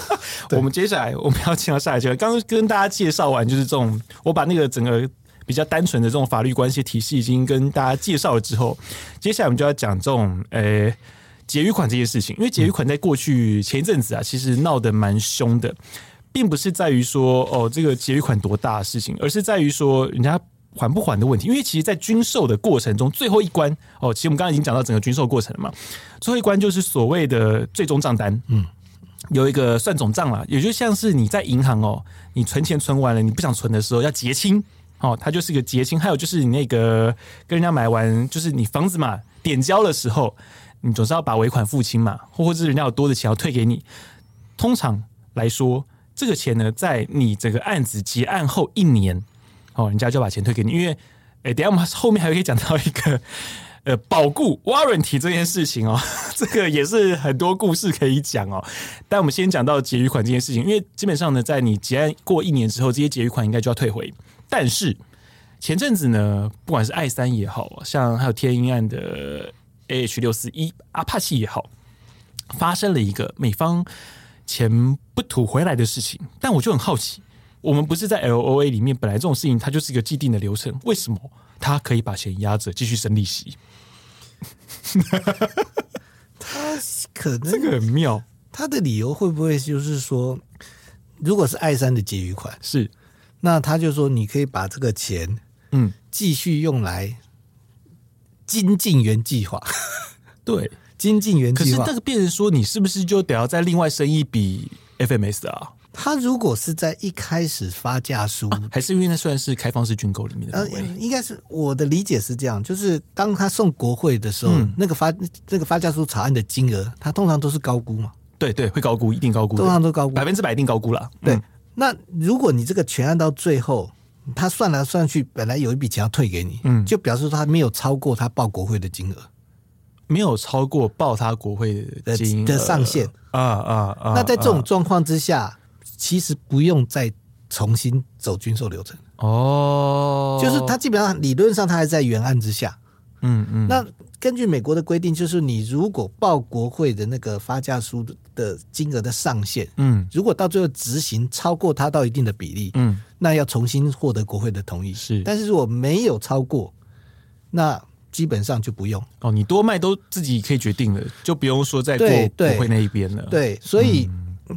我们接下来我们要进到下一阶段，刚刚跟大家介绍完，就是这种我把那个整个比较单纯的这种法律关系体系已经跟大家介绍了之后，接下来我们就要讲这种诶结余款这件事情。因为结余款在过去前一阵子啊，其实闹得蛮凶的，并不是在于说哦这个结余款多大的事情，而是在于说人家。还不还的问题，因为其实，在军售的过程中，最后一关哦，其实我们刚刚已经讲到整个军售过程了嘛。最后一关就是所谓的最终账单，嗯，有一个算总账了，也就像是你在银行哦，你存钱存完了，你不想存的时候要结清哦，它就是一个结清。还有就是你那个跟人家买完，就是你房子嘛，点交的时候，你总是要把尾款付清嘛，或或者是人家有多的钱要退给你。通常来说，这个钱呢，在你整个案子结案后一年。哦，人家就把钱退给你，因为，哎，等下我们后面还可以讲到一个，呃，保固 warranty 这件事情哦，这个也是很多故事可以讲哦。但我们先讲到结余款这件事情，因为基本上呢，在你结案过一年之后，这些结余款应该就要退回。但是前阵子呢，不管是爱三也好，像还有天鹰案的 AH 六四一阿帕奇也好，发生了一个美方钱不吐回来的事情。但我就很好奇，我们不是在 LOA 里面，本来这种事情它就是一个既定的流程，为什么他可以把钱压着继续生利息？他可能这个很妙，他的理由会不会就是说，如果是爱三的结余款是，那他就说你可以把这个钱。嗯，继续用来精进原计划，对，精进原计划。可是那个变成说，你是不是就得要再另外生一笔 FMS 啊？他如果是在一开始发价书，啊，还是因为那算是开放式军购里面的？呃，应该是我的理解是这样，就是当他送国会的时候，嗯、那个发那个发价书草案的金额，他通常都是高估嘛？对对，会高估，一定高估，通常都高估，百分之百一定高估了。对，嗯、那如果你这个全案到最后。他算来算去，本来有一笔钱要退给你，嗯，就表示说他没有超过他报国会的金额，没有超过报他国会的金额的上限啊啊啊！那在这种状况之下，啊、其实不用再重新走军售流程哦，就是它基本上理论上它还在原案之下，嗯嗯，那。根据美国的规定，就是你如果报国会的那个发价书的金额的上限，嗯，如果到最后执行超过它到一定的比例，嗯，那要重新获得国会的同意。是，但是如果没有超过，那基本上就不用。哦，你多卖都自己可以决定了，就不用说再过国会那一边了。对，对，所以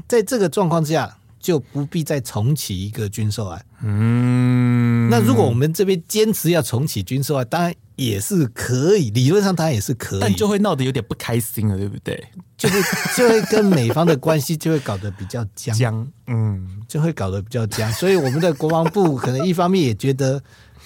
在这个状况之下，就不必再重启一个军售案。嗯，那如果我们这边坚持要重启军售案，当然。也是可以，理论上当然也是可以，但就会闹得有点不开心了，对不对？就会就会跟美方的关系就会搞得比较僵，僵，嗯，就会搞得比较僵。所以我们的国防部可能一方面也觉得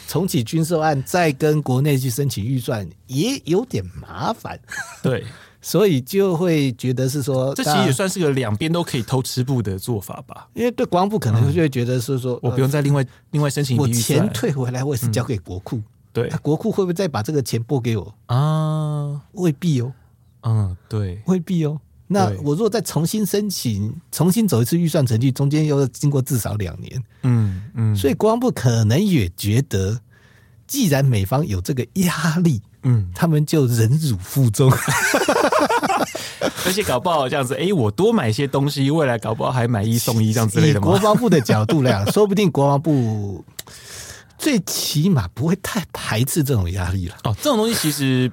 重启军售案，再跟国内去申请预算也有点麻烦，对，所以就会觉得是说，这其实也算是个两边都可以偷吃布的做法吧。因为对国防部可能就会觉得是说，嗯、我不用再另外另外申请，我钱退回来，我也是交给国库。嗯对，他国库会不会再把这个钱拨给我啊？未必哦。嗯，对，未必哦。那我如果再重新申请，重新走一次预算程序，中间又要经过至少两年。嗯嗯。所以国防部可能也觉得，既然美方有这个压力，嗯，他们就忍辱负重。而且搞不好这样子，哎，我多买一些东西，未来搞不好还买一送一这样之类的吗？国防部的角度来讲，说不定国防部。最起码不会太排斥这种压力了。哦，这种东西其实，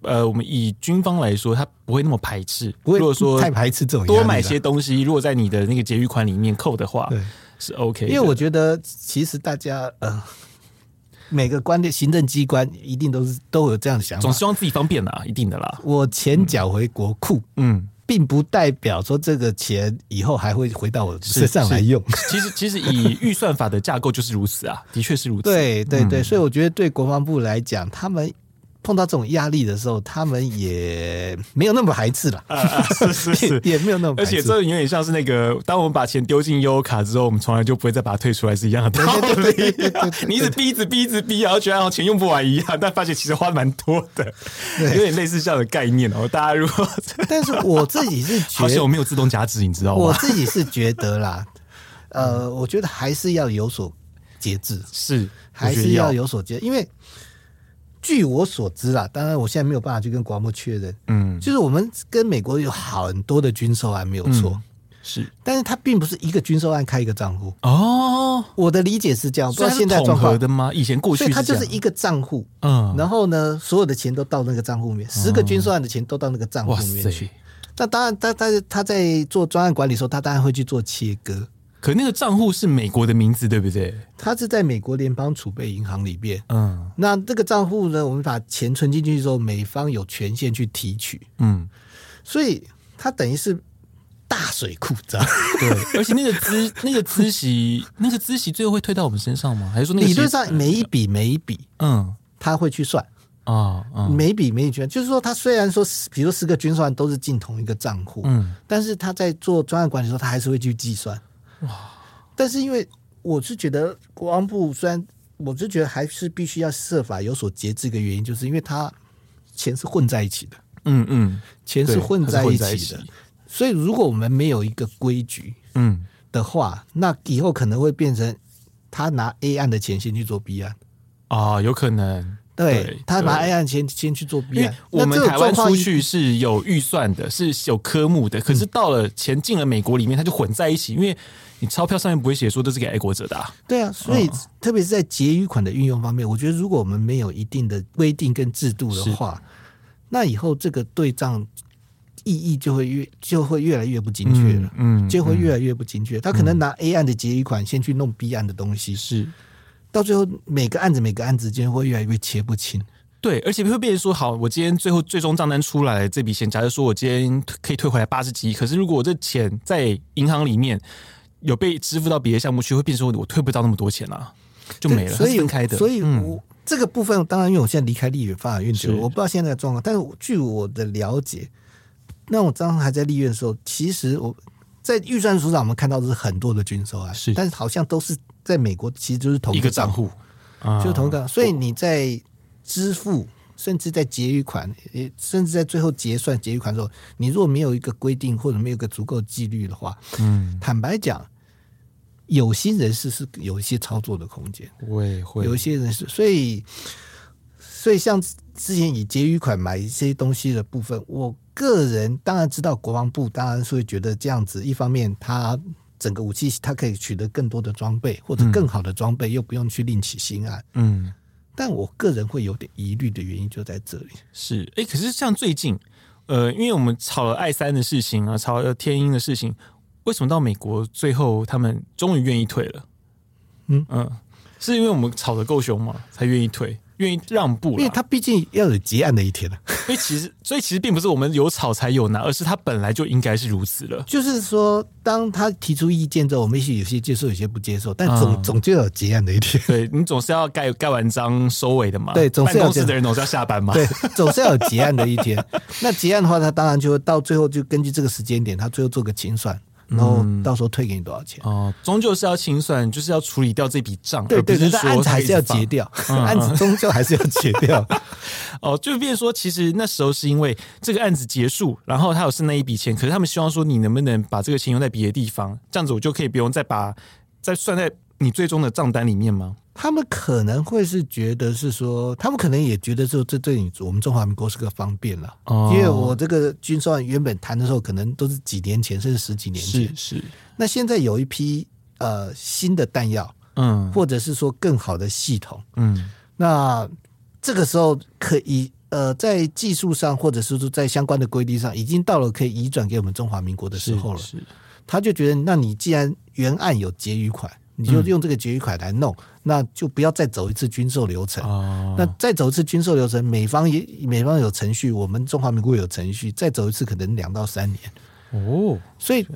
呃，我们以军方来说，他不会那么排斥。不会如果说太排斥这种多买些东西，如果在你的那个结余款里面扣的话，对，是 OK。因为我觉得，其实大家呃，每个官的行政机关一定都是都有这样的想法，总希望自己方便啦，一定的啦。我钱缴回国库，嗯。嗯并不代表说这个钱以后还会回到我身上来用。其实，其实以预算法的架构就是如此啊，的确是如此。对对对，所以我觉得对国防部来讲，他们。碰到这种压力的时候，他们也没有那么排斥了。啊啊，是是 是，也没有那么排斥。而且这有点像是那个，当我们把钱丢进悠游卡之后，我们从来就不会再把它退出来，是一样的道理。你一直逼，一直逼，一直逼，然后觉得好像钱用不完一样，但发现其实花蛮多的，有点类似这样的概念哦。大家如果，但是我自己是觉得，好像我没有自动加值，你知道吗？我自己是觉得啦，呃，我觉得还是要有所节制，是还是要有所节，因为。据我所知啊，当然我现在没有办法去跟国防部确认。嗯，就是我们跟美国有很多的军售案没有错，嗯，是，但是它并不是一个军售案开一个账户哦。我的理解是这样，不知道现在状况的吗？以前过去，所以它就是一个账户，嗯，然后呢，所有的钱都到那个账户里面，十个军售案的钱都到那个账户里面去。那当然，他他他在做专案管理的时候，他当然会去做切割。可那个账户是美国的名字，对不对？它是在美国联邦储备银行里边。嗯，那这个账户呢，我们把钱存进去之后，美方有权限去提取。嗯，所以它等于是大水库，知道？对。而且那个资 那个资息，那个资息最后会退到我们身上吗？还是说那个理论上每一笔每一笔，嗯，他会去算啊，每一笔每一笔，就是说，他虽然说，比如十个军算都是进同一个账户，嗯，但是他在做专案管理的时候，他还是会去计算。哇！但是因为我是觉得国防部虽然，我是觉得还是必须要设法有所节制的原因，就是因为他钱是混在一起的。嗯嗯，钱是混在一起的。所以如果我们没有一个规矩，嗯的话，那以后可能会变成他拿 A 案的钱先去做 B 案。啊，有可能。对，他拿 A 案先先去做 B 案，我们台湾出去是有预算的，是有科目的，可是到了钱进了美国里面，它就混在一起，因为你钞票上面不会写说这是给爱国者的。啊。对啊，所以、哦、特别是在结余款的运用方面，我觉得如果我们没有一定的规定跟制度的话，那以后这个对账意义就会越就会越来越不精确了，嗯，嗯就会越来越不精确。他可能拿 A 案的结余款先去弄 B 案的东西，是。到最后，每个案子每个案子间会越来越切不清。对，而且会变成说，好，我今天最后最终账单出来这笔钱，假如说我今天可以退回来八十几亿，可是如果我这钱在银行里面有被支付到别的项目去，会变成说我退不到那么多钱啊，就没了。所以分开的，所以我、嗯、这个部分当然，因为我现在离开立院发展院久了，我不知道现在的状况，但是据我的了解，那我当时还在立院的时候，其实我在预算书上我们看到的是很多的军售案，是，但是好像都是。在美国，其实就是同一个账户，就是同一个。所以你在支付，甚至在结余款，也甚至在最后结算结余款的时候，你如果没有一个规定或者没有一个足够纪律的话，嗯，坦白讲，有心人士是有一些操作的空间，会会有一些人士，所以所以像之前以结余款买一些东西的部分，我个人当然知道国防部当然是会觉得这样子，一方面他。整个武器，它可以取得更多的装备，或者更好的装备，又不用去另起新案。嗯，但我个人会有点疑虑的原因就在这里。是，哎，可是像最近，呃，因为我们吵了爱三的事情啊，吵了天鹰的事情，为什么到美国最后他们终于愿意退了？嗯嗯，是因为我们吵得够凶吗？才愿意退？愿意让步，因为他毕竟要有结案的一天了。所以其实，所以其实并不是我们有吵才有拿，而是他本来就应该是如此了。就是说，当他提出意见之后，我们也许有些接受，有些不接受，但总、嗯、总就要有结案的一天。对，你总是要盖盖完章收尾的嘛。对，总是要办公室的人总是要下班嘛。对，总是要有结案的一天。那结案的话，他当然就会到最后就根据这个时间点，他最后做个清算。然后到时候退给你多少钱？嗯、哦，终究是要清算，就是要处理掉这笔账。对对对，但案子还是要结掉，嗯、案子终究还是要结掉。哦，就变成说，其实那时候是因为这个案子结束，然后他有剩那一笔钱，可是他们希望说，你能不能把这个钱用在别的地方，这样子我就可以不用再把再算在你最终的账单里面吗？他们可能会是觉得是说，他们可能也觉得说，这对你我们中华民国是个方便了。哦，因为我这个军售案原本谈的时候，可能都是几年前，甚至十几年前。是是。那现在有一批呃新的弹药，嗯，或者是说更好的系统，嗯，那这个时候可以呃在技术上，或者是说在相关的规定上，已经到了可以移转给我们中华民国的时候了。是。是他就觉得，那你既然原案有结余款。你就用这个结余款来弄，嗯，那就不要再走一次军售流程。哦，那再走一次军售流程，美方也美方有程序，我们中华民国有程序，再走一次可能两到三年。哦，所以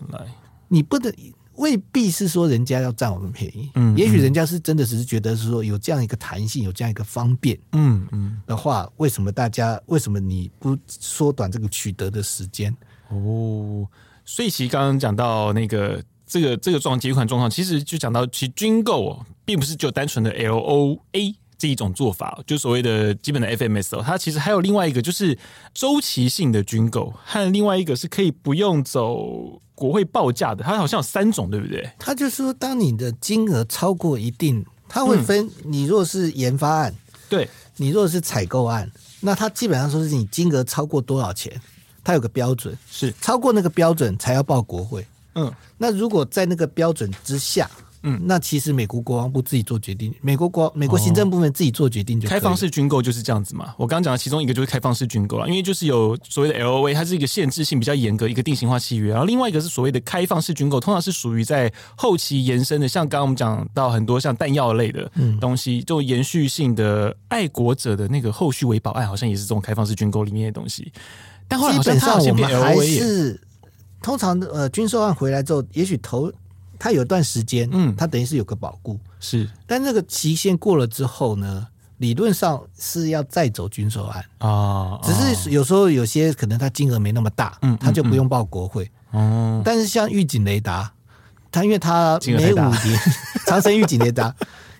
你不能未必是说人家要占我们便宜，嗯，也许人家是真的只是觉得是说有这样一个弹性，有这样一个方便，嗯嗯的话，为什么大家为什么你不缩短这个取得的时间？哦，所以其实刚刚讲到那个。这个这个状结余款状况，其实就讲到，其实军购哦，并不是就单纯的 L O A 这一种做法，就所谓的基本的 F M S 哦，它其实还有另外一个，就是周期性的军购，和另外一个是可以不用走国会报价的，它好像有三种，对不对？它就是说，当你的金额超过一定，它会分，你若是研发案，对，你若是采购案，那它基本上说是你金额超过多少钱，它有个标准，是超过那个标准才要报国会。嗯，那如果在那个标准之下，嗯，那其实美国国防部自己做决定，美国国美国行政部门自己做决定就、哦、开放式军购就是这样子嘛。我刚刚讲的其中一个就是开放式军购了，因为就是有所谓的 LOA，它是一个限制性比较严格一个定型化契约，然后另外一个是所谓的开放式军购，通常是属于在后期延伸的，像刚刚我们讲到很多像弹药类的东西，这种延续性的爱国者的那个后续维保案，好像也是这种开放式军购里面的东西。但后来好像它我们还是。通常呃，军售案回来之后，也许头他有一段时间，嗯，他等于是有个保固，是。但那个期限过了之后呢，理论上是要再走军售案啊、哦。只是有时候有些可能他金额没那么大，嗯，他就不用报国会。哦、嗯。但是像预警雷达，他因为他每五年 长城预警雷达，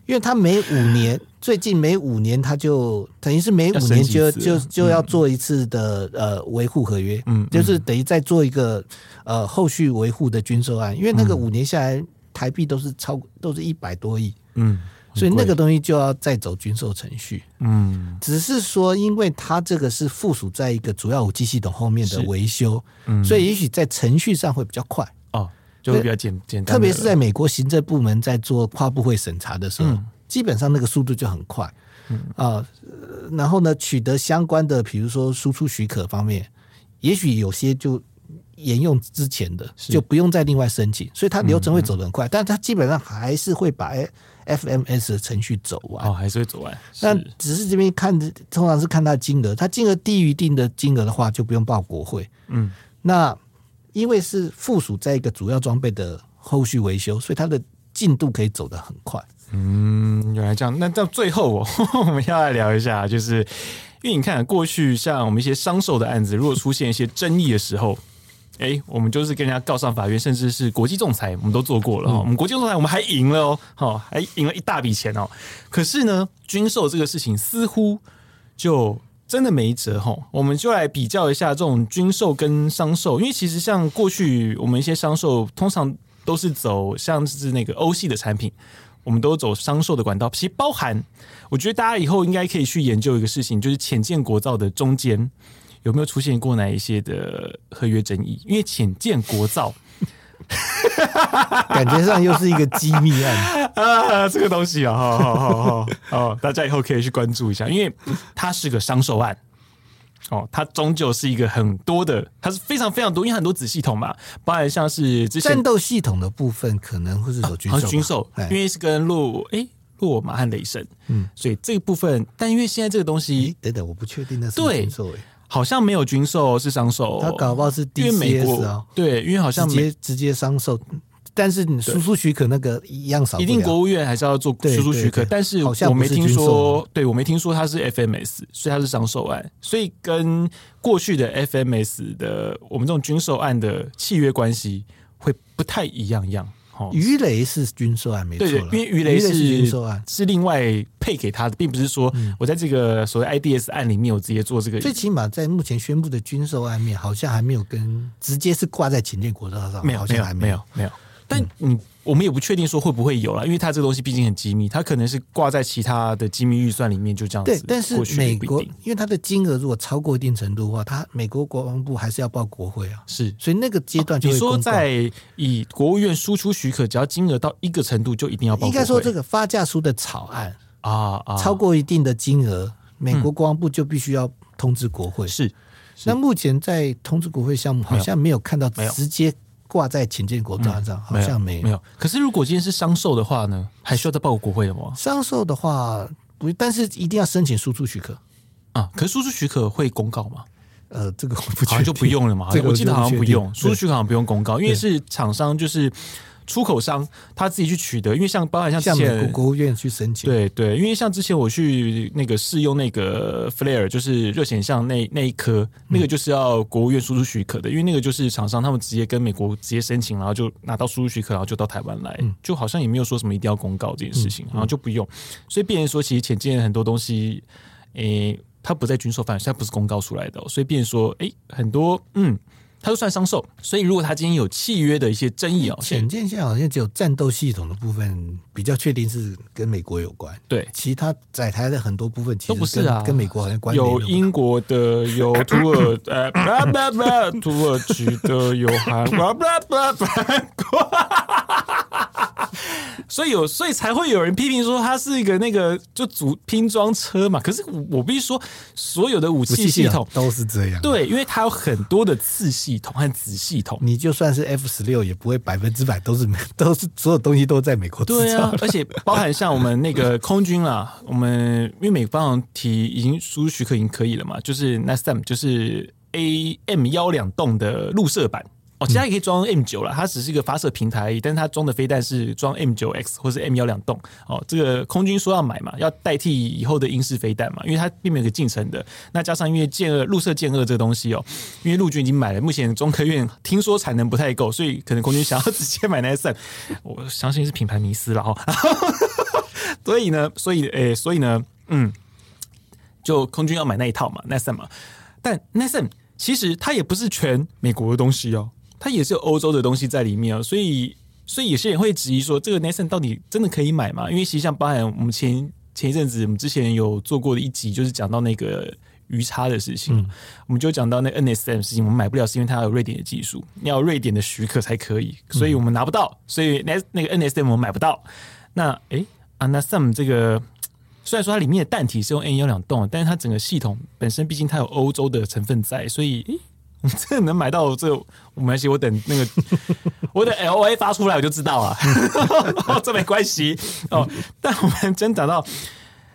因为他每五年。最近每五年，他就等于是每五年就就就要做一次的呃维护合约，嗯，就是等于再做一个呃后续维护的军售案，因为那个五年下来台币都是超都是一百多亿，嗯，所以那个东西就要再走军售程序。嗯，只是说，因为它这个是附属在一个主要武器系统后面的维修，嗯，所以也许在程序上会比较快。哦，就会比较简简单。特别是在美国行政部门在做跨部会审查的时候，嗯，基本上那个速度就很快。嗯啊，然后呢，取得相关的，比如说输出许可方面，也许有些就沿用之前的，就不用再另外申请，所以它流程会走得很快。嗯，但它基本上还是会把 FMS 的程序走完，哦，还是会走完。那只是这边看，通常是看它的金额，它金额低于一定的金额的话，就不用报国会。嗯，那因为是附属在一个主要装备的后续维修，所以它的进度可以走得很快。嗯，原来这样。那到最后，哦 我们要来聊一下，就是因为你看，过去像我们一些商售的案子，如果出现一些争议的时候，哎，我们就是跟人家告上法院，甚至是国际仲裁，我们都做过了。嗯、我们国际仲裁，我们还赢了哦，好，还赢了一大笔钱哦。可是呢，军售这个事情似乎就真的没辙哈。我们就来比较一下这种军售跟商售，因为其实像过去我们一些商售，通常都是走像是那个欧系的产品。我们都走商售的管道，其实包含，我觉得大家以后应该可以去研究一个事情，就是浅见国造的中间有没有出现过哪一些的合约争议？因为浅见国造，感觉上又是一个机密案啊，这个东西啊，好好好好好，大家以后可以去关注一下，因为它是个商售案。哦，它终究是一个很多的，它是非常非常多，因为很多子系统嘛，包含像是之前战斗系统的部分可能会是走军售，军售，因为是跟洛哎洛马和雷神，嗯，所以这个部分，但因为现在这个东西，等等，我不确定那是军售哎，好像没有军售是商售，它搞不好是 DCS 啊，对，因为好像直接直接商售。但是你输出许可那个一样少，一定国务院还是要做输出许可。但是我没听说，对我没听说它是 FMS，所以它是商售案，所以跟过去的 FMS 的我们这种军售案的契约关系会不太一样样。哦，鱼雷是军售案没错，对对，因为鱼雷是军售案，是另外配给他的，并不是说我在这个所谓 IDS 案里面我直接做这个。最起码在目前宣布的军售案面，好像还没有跟直接是挂在潜舰国造上，没有，好像还没有，没有。但你，我们也不确定说会不会有了，因为它这个东西毕竟很机密，它可能是挂在其他的机密预算里面，就这样子。对，但是美国因为它的金额如果超过一定程度的话，它美国国防部还是要报国会啊。是，所以那个阶段就会、哦、你说在以国务院输出许可，只要金额到一个程度，就一定要报。应该说这个发价书的草案啊啊，超过一定的金额，美国国防部就必须要通知国会。是、嗯，那目前在通知国会项目好像没有看到直接。挂在秦建国造上、嗯、好像没有，没有。可是如果今天是商售的话呢，还需要再报国会的吗？商售的话不，但是一定要申请输出许可啊。可是输出许可会公告吗？呃，这个我不好像就不用了嘛。这个我记得好像不用，输出许可好像不用公告，因为是厂商就是。出口商他自己去取得，因为像包含像之前像美国国务院去申请，对对，因为像之前我去那个试用那个 Flare，就是热显像那那一颗，嗯，那个就是要国务院输出许可的，因为那个就是厂商他们直接跟美国直接申请，然后就拿到输出许可，然后就到台湾来，嗯，就好像也没有说什么一定要公告这件事情，嗯，然后就不用，所以变成说其实浅见很多东西，诶、欸，它不在军售范围，它不是公告出来的，所以变成说，诶、欸，很多嗯。它就算商售，所以如果他今天有契约的一些争议哦，潜舰现在好像只有战斗系统的部分比较确定是跟美国有关，对，其他载台的很多部分其实都不是啊，跟美国好像关有英国的，有土耳呃，土耳其的，有韩国。所以有，所以才会有人批评说它是一个那个就组拼装车嘛。可是我必须说，所有的武器系统都是这样。对，因为它有很多的次系统和子系统。你就算是 F 十六，也不会百分之百都是美，都是所有东西都在美国制造。对啊，而且包含像我们那个 空军啊，我们因为美方提已经输入许可已经可以了嘛，就是 NASAM 就是 AM 幺两栋的陆射版。哦，其他也可以装 M 九了，它只是一个发射平台而已，但是它装的飞弹是装 M 九 X 或是 M 幺两栋。哦，这个空军说要买嘛，要代替以后的英式飞弹嘛，因为它并没有个进程的。那加上因为舰二陆射舰二这个东西哦，因为陆军已经买了，目前中科院听说产能不太够，所以可能空军想要 直接买那三，我相信是品牌迷失了哈。所以呢，所以诶、所以呢，嗯，就空军要买那一套嘛，那三嘛，但那三其实它也不是全美国的东西哦。它也是有欧洲的东西在里面啊，所以所以有些人会质疑说，这个 NASM 到底真的可以买吗？因为实际上，包含我们前前一阵子，我们之前有做过的一集，就是讲到那个鱼叉的事情，嗯、我们就讲到那 NSM 的事情，我们买不了是因为它有瑞典的技术，要有瑞典的许可才可以，所以我们拿不到，所以那那个 NSM 我们买不到。那诶啊，那 SUM 这个虽然说它里面的弹体是用 N 幺两动，但是它整个系统本身毕竟它有欧洲的成分在，所以诶。我 这个能买到这没关系，我等那个 我等 L A 发出来我就知道了，这没关系哦。但我们真等到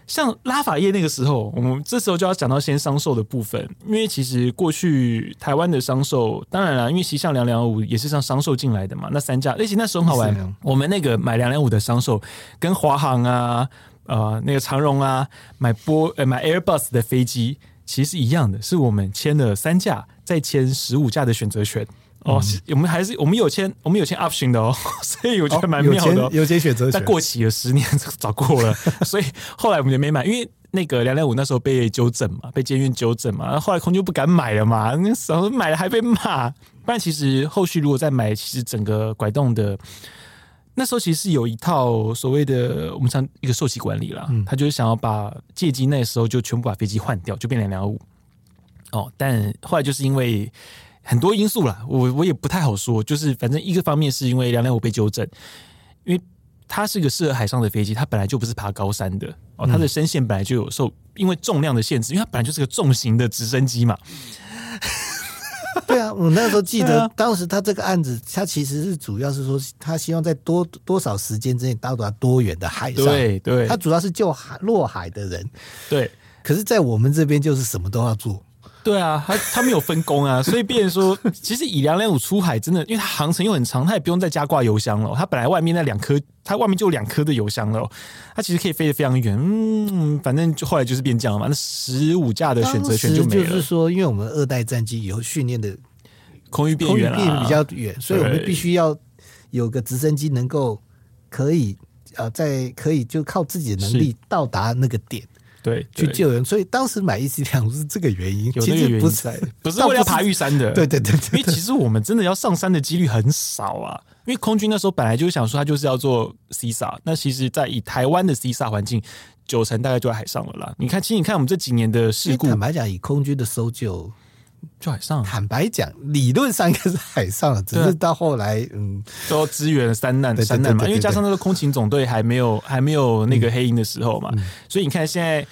像拉法叶那个时候，我们这时候就要讲到先商售的部分，因为其实过去台湾的商售，当然了，因为其实像两两五也是像商售进来的嘛，那三架，而且那时候很好玩，我们那个买两两五的商售跟华航啊，呃，那个长荣啊，买波呃买 Airbus 的飞机。其实一样的，是我们签了三架，再签十五架的选择权哦。我们还是我们有签，我们有签 option 的哦，所以我觉得蛮妙的。有签选择权，但过期了十年，早过了，所以后来我们就没买，因为那个两两五那时候被纠正嘛，被监院纠正嘛，然后后来空就不敢买了嘛，那时候买了还被骂。不然其实后续如果再买，其实整个拐动的。那时候其实是有一套所谓的我们像一个售期管理啦，嗯、他就是想要把借机那时候就全部把飞机换掉，就变两两五哦。但后来就是因为很多因素啦，我我也不太好说。就是反正一个方面是因为两两五被纠正，因为它是一个适合海上的飞机，它本来就不是爬高山的哦，它的升限本来就有受因为重量的限制，因为它本来就是个重型的直升机嘛。对啊，我那时候记得，当时他这个案子，他其实是主要是说，他希望在多多少时间之内到达多远的海上。对对，他主要是救海落海的人。对，可是，在我们这边就是什么都要做。对啊，他他没有分工啊，所以变成说，其实以两两五出海真的，因为它航程又很长，它也不用再加挂油箱了。它本来外面那两颗，它外面就有两颗的油箱了，它其实可以飞得非常远。嗯，反正就后来就是变这样嘛。那十五架的选择权就没了。就是说，因为我们二代战机以后训练的空域变远了，比较远，所以我们必须要有个直升机能够可以呃，在可以就靠自己的能力到达那个点。对，去救人，所以当时买一级两是这个原因，有那个原因不是不是为了爬玉山的，对对对，因为其实我们真的要上山的几率很少啊，因为空军那时候本来就想说他就是要做 CSA，那其实，在以台湾的 CSA 环境，九成大概就在海上了啦。你看，其实你看我们这几年的事故，坦白讲，以空军的搜救。就海上，坦白讲，理论上应该是海上了，只是到后来，嗯，都支援三难三难嘛，因为加上那个空勤总队还没有还没有那个黑鹰的时候嘛，嗯、所以你看现在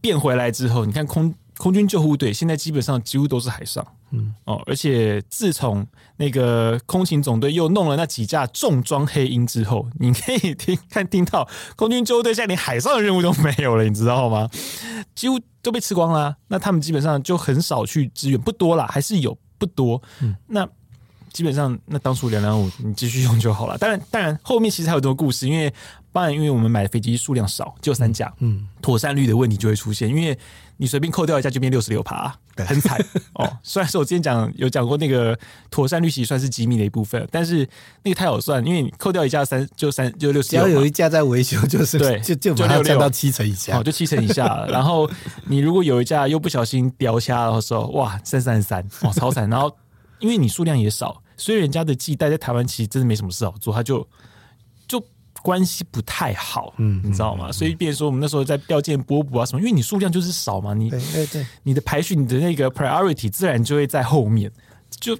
变回来之后，你看空空军救护队现在基本上几乎都是海上，嗯哦，而且自从那个空勤总队又弄了那几架重装黑鹰之后，你可以听看听到空军救护队现在连海上的任务都没有了，你知道吗？几乎。都被吃光了，啊，那他们基本上就很少去支援，不多啦，还是有不多。嗯，那基本上那当初两两五你继续用就好了。当然，当然后面其实还有很多故事，因为当然因为我们买的飞机数量少，就三架，嗯，妥善率的问题就会出现，因为你随便扣掉一架就变六十六趴，很惨 哦。虽然说我之前讲有讲过那个妥善率其实算是机密的一部分，但是那个太好算，因为你扣掉一架三就三就六十六，只要有一架在维修，就是对，就就把它降到七成以下，哦，就七成以下。然后你如果有一架又不小心掉下的时候，哇，三三三，哦，超惨。然后因为你数量也少。所以人家的机带在台湾其实真的没什么事好做，他就就关系不太好，嗯，你知道吗？所以，变成说我们那时候在调件波补啊什么，因为你数量就是少嘛，你对对对，你的排序，你的那个 priority 自然就会在后面，就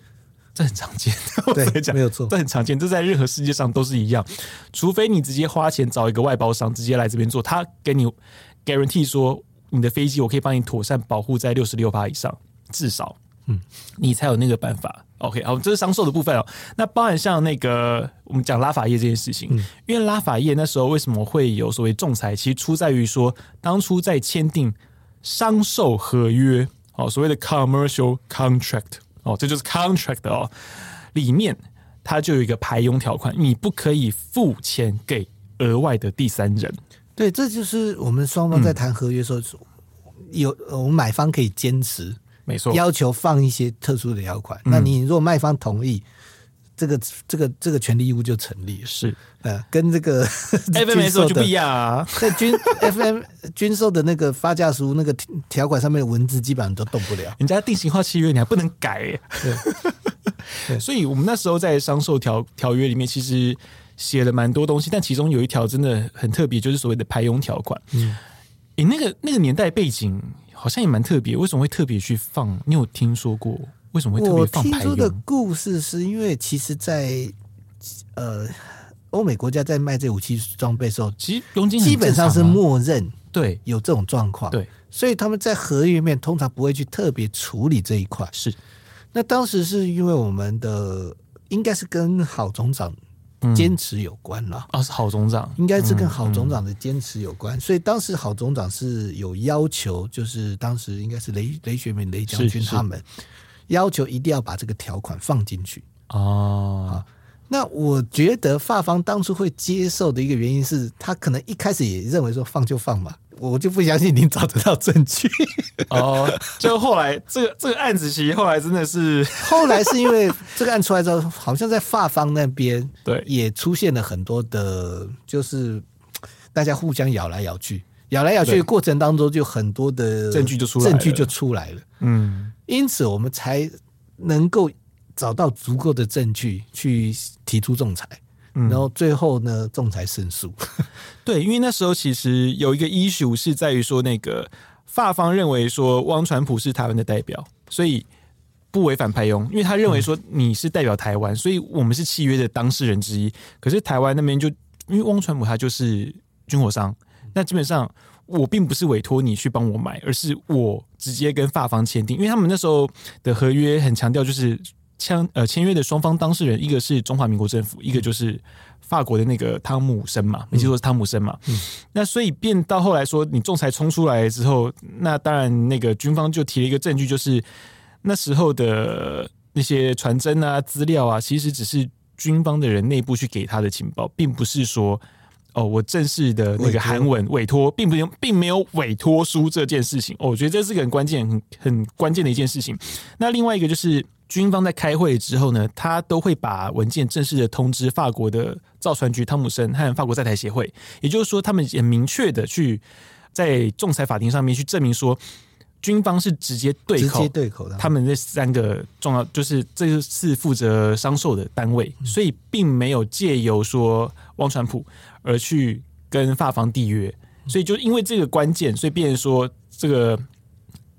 这很常见。对，没有错，这很常见，这在任何世界上都是一样，除非你直接花钱找一个外包商直接来这边做，他给你 guarantee 说你的飞机我可以帮你妥善保护在六十六趴以上，至少，嗯，你才有那个办法。OK，好，这是商售的部分哦。那包含像那个我们讲拉法叶这件事情，因为拉法叶那时候为什么会有所谓仲裁，其实出在于说当初在签订商售合约哦，所谓的 commercial contract 哦，这就是 contract 哦，里面它就有一个排佣条款，你不可以付钱给额外的第三人。对，这就是我们双方在谈合约时候，有我们买方可以坚持。没错，要求放一些特殊的条款。嗯、那你如果卖方同意，这个这个这个权利义务就成立。是，呃，跟这个 FMS 就不一样啊。在军 FM 军售的那个发价书那个条款上面的文字，基本上都动不了。人家定型化契约你还不能改，对。所以我们那时候在商售条条约里面，其实写了蛮多东西，但其中有一条真的很特别，就是所谓的排佣条款。嗯，诶、欸，那个那个年代背景好像也蛮特别，为什么会特别去放？你有听说过为什么会特别放？我听说的故事是因为其实在，在呃欧美国家在卖这武器装备的时候，其实佣金基本上是默认对有这种状况，对，所以他们在合约面通常不会去特别处理这一块。是，那当时是因为我们的应该是跟郝总长。坚持有关了啊，是郝总长，应该是跟郝总长的坚持有关，所以当时郝总长是有要求，就是当时应该是雷雷学敏雷将军他们要求一定要把这个条款放进去。哦。那我觉得法方当初会接受的一个原因是他可能一开始也认为说放就放嘛。我就不相信您找得到证据 哦。就后来这个这个案子，其实后来真的是 后来是因为这个案出来之后，好像在法方那边对也出现了很多的，就是大家互相咬来咬去，咬来咬去的过程当中，就很多的证据就出来证据就出来了。嗯，因此我们才能够找到足够的证据去提出仲裁。然后最后呢，仲裁胜诉。对，因为那时候其实有一个 issue 是在于说，那个法方认为说汪传普是台湾的代表，所以不违反派佣，因为他认为说你是代表台湾，所以我们是契约的当事人之一。可是台湾那边就因为汪传普他就是军火商，那基本上我并不是委托你去帮我买，而是我直接跟法方签订，因为他们那时候的合约很强调就是。签呃签约的双方当事人，一个是中华民国政府，一个就是法国的那个汤姆森嘛，没记错是汤姆森嘛。嗯，那所以变到后来说，你仲裁冲出来之后，那当然那个军方就提了一个证据，就是那时候的那些传真啊、资料啊，其实只是军方的人内部去给他的情报，并不是说哦，我正式的那个韩文委托，并不用，并没有委托书这件事情。哦，我觉得这是个很关键、很很关键的一件事情。那另外一个就是。军方在开会之后呢，他都会把文件正式的通知法国的造船局汤姆森和法国在台协会，也就是说，他们也明确的去在仲裁法庭上面去证明说，军方是直接对口，直接对口的。他们这三个重要就是这次负责商售的单位，所以并没有借由说汪传普而去跟法方缔约，所以就因为这个关键，所以变成说这个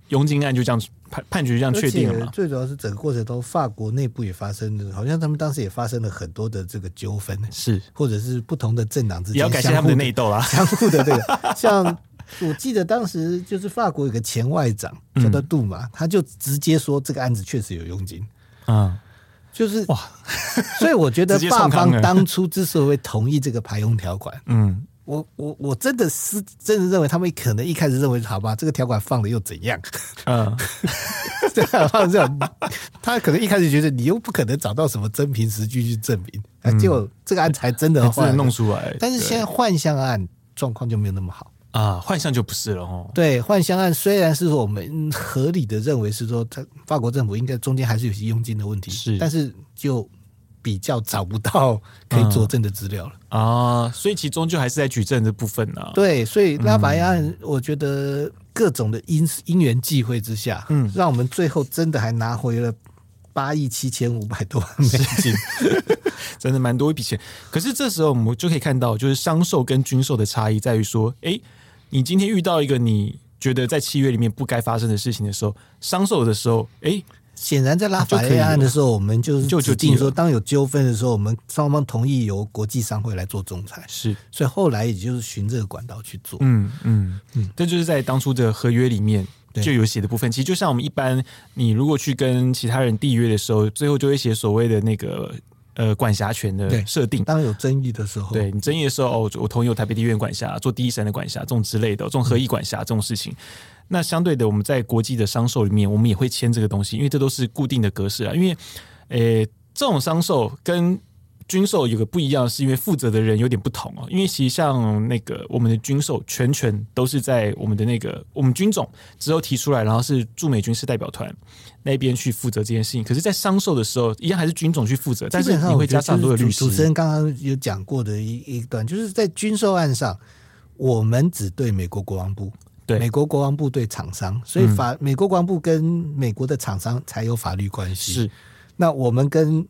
佣金案就这样。判判决这样确定了吗？最主要是整个过程中，法国内部也发生了，好像他们当时也发生了很多的这个纠纷，是或者是不同的政党之间也要感谢他们的内斗啦，相互的这个。像我记得当时就是法国有个前外长叫做杜马，他就直接说这个案子确实有佣金啊，就是哇，所以我觉得法方当初之所以会同意这个排佣条款，嗯。我我我真的是真的认为他们可能一开始认为好吧，这个条款放了又怎样？嗯，这样这样，他可能一开始觉得你又不可能找到什么真凭实据去证明，嗯、结果这个案才真的真的弄出来。但是现在幻象案状况就没有那么好啊，幻象就不是了哦。对，幻象案虽然是说我们合理的认为是说，他法国政府应该中间还是有些佣金的问题，是，但是就。比较找不到可以佐证的资料了、嗯、啊，所以其中就还是在举证的部分呢、啊。对，所以拉法叶案，我觉得各种的因因缘际会之下，嗯，让我们最后真的还拿回了八亿七千五百多万美金，真的蛮多一笔钱。可是这时候我们就可以看到，就是商售跟军售的差异在于说，哎、欸，你今天遇到一个你觉得在契约里面不该发生的事情的时候，商售的时候，哎、欸。显然，在拉法叶案的时候，我们就是就定说，当有纠纷的时候，我们双方同意由国际商会来做仲裁。是，所以后来也就是循这个管道去做。嗯嗯嗯，这就是在当初的合约里面就有写的部分。其实就像我们一般，你如果去跟其他人缔约的时候，最后就会写所谓的那个呃管辖权的设定。当有争议的时候，对你争议的时候，哦，我同意由台北地院管辖，做第一审的管辖，这种之类的，这种合议管辖这种事情。那相对的，我们在国际的商售里面，我们也会签这个东西，因为这都是固定的格式啊。因为，呃，这种商售跟军售有个不一样，是因为负责的人有点不同哦。因为其实像那个我们的军售全权都是在我们的那个我们军总之后提出来，然后是驻美军事代表团那边去负责这件事情。可是，在商售的时候，一样还是军总去负责，但是你会加上很多的律师。主持人刚刚有讲过的一一段，就是在军售案上，我们只对美国国防部。对，美国国防部对厂商，所以法、嗯、美国国防部跟美国的厂商才有法律关系。是，那我们跟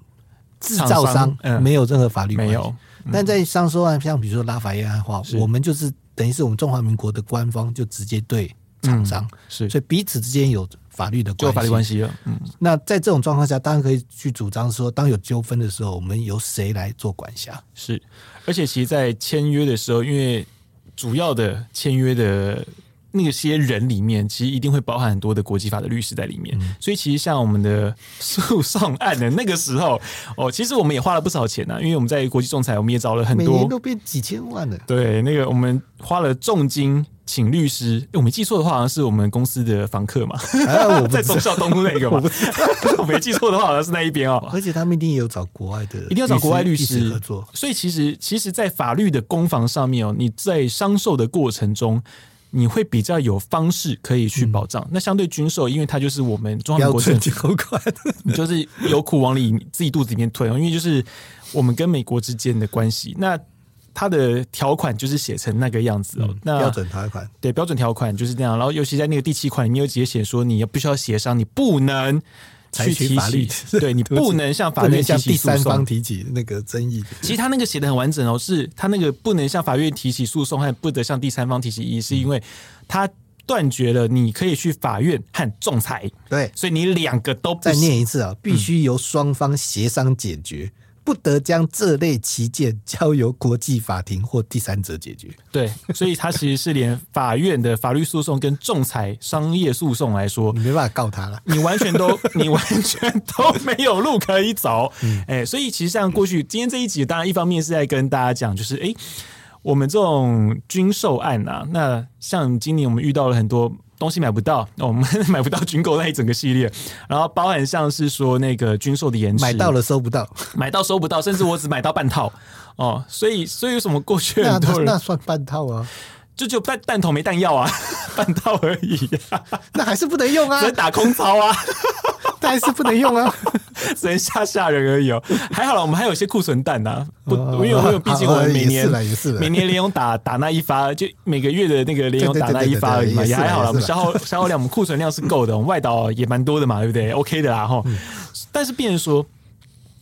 制造商没有任何法律关系。没有。但在上收案，像比如说拉法叶案的话，我们就是等于是我们中华民国的官方就直接对厂商，嗯、是，所以彼此之间有法律的关系，就法律关系了。嗯，那在这种状况下，当然可以去主张说，当有纠纷的时候，我们由谁来做管辖？是，而且其实，在签约的时候，因为主要的签约的。那些人里面，其实一定会包含很多的国际法的律师在里面，嗯、所以其实像我们的 诉讼案的那个时候，哦，其实我们也花了不少钱呢、啊，因为我们在国际仲裁，我们也找了很多，每年都变几千万的。对，那个我们花了重金请律师，我没记错的话，好像是我们公司的房客嘛，啊、我在忠孝东路那个嘛，我，我没记错的话，好像是那一边哦。而且他们一定也有找国外的，一定要找国外律师合作。所以其实，其实，在法律的攻防上面哦，你在商售的过程中。你会比较有方式可以去保障，嗯、那相对军售，因为它就是我们中华民国政府，你就是有苦往里自己肚子里面吞，因为就是我们跟美国之间的关系，那它的条款就是写成那个样子哦，嗯、那标准条款。对标准条款就是这样，然后尤其在那个第七款里面有直接写说，你要必须要协商，你不能。去提法律，对你不能向法院向第三方提起那个争议。其实他那个写的很完整哦，是他那个不能向法院提起诉讼，还不得向第三方提起异议，是因为他断绝了你可以去法院和仲裁。对，所以你两个都不再念一次啊，必须由双方协商解决。嗯不得将这类旗舰交由国际法庭或第三者解决。对，所以他其实是连法院的法律诉讼跟仲裁、商业诉讼来说，你没办法告他了，你完全都 你完全都没有路可以走。嗯，哎，所以其实像过去今天这一集，当然一方面是在跟大家讲，就是哎，我们这种军售案啊，那像今年我们遇到了很多。东西买不到，我们 买不到军购那一整个系列，然后包含像是说那个军售的延迟，买到了收不到，买到收不到，甚至我只买到半套哦，所以所以有什么过去很多人那，那算半套啊？就就弹弹头没弹药啊，半套而已，啊，那还是不能用啊，只能打空操啊。但还是不能用啊，只能吓吓人而已哦。还好了，我们还有一些库存弹呐。不，因为因为毕竟我们每年每年联勇打打那一发，就每个月的那个联勇打那一发而已嘛，也还好了。我们消耗消耗量，我们库存量是够的。我们外岛也蛮多的嘛，对不对？OK 的啦哈。但是，变成说，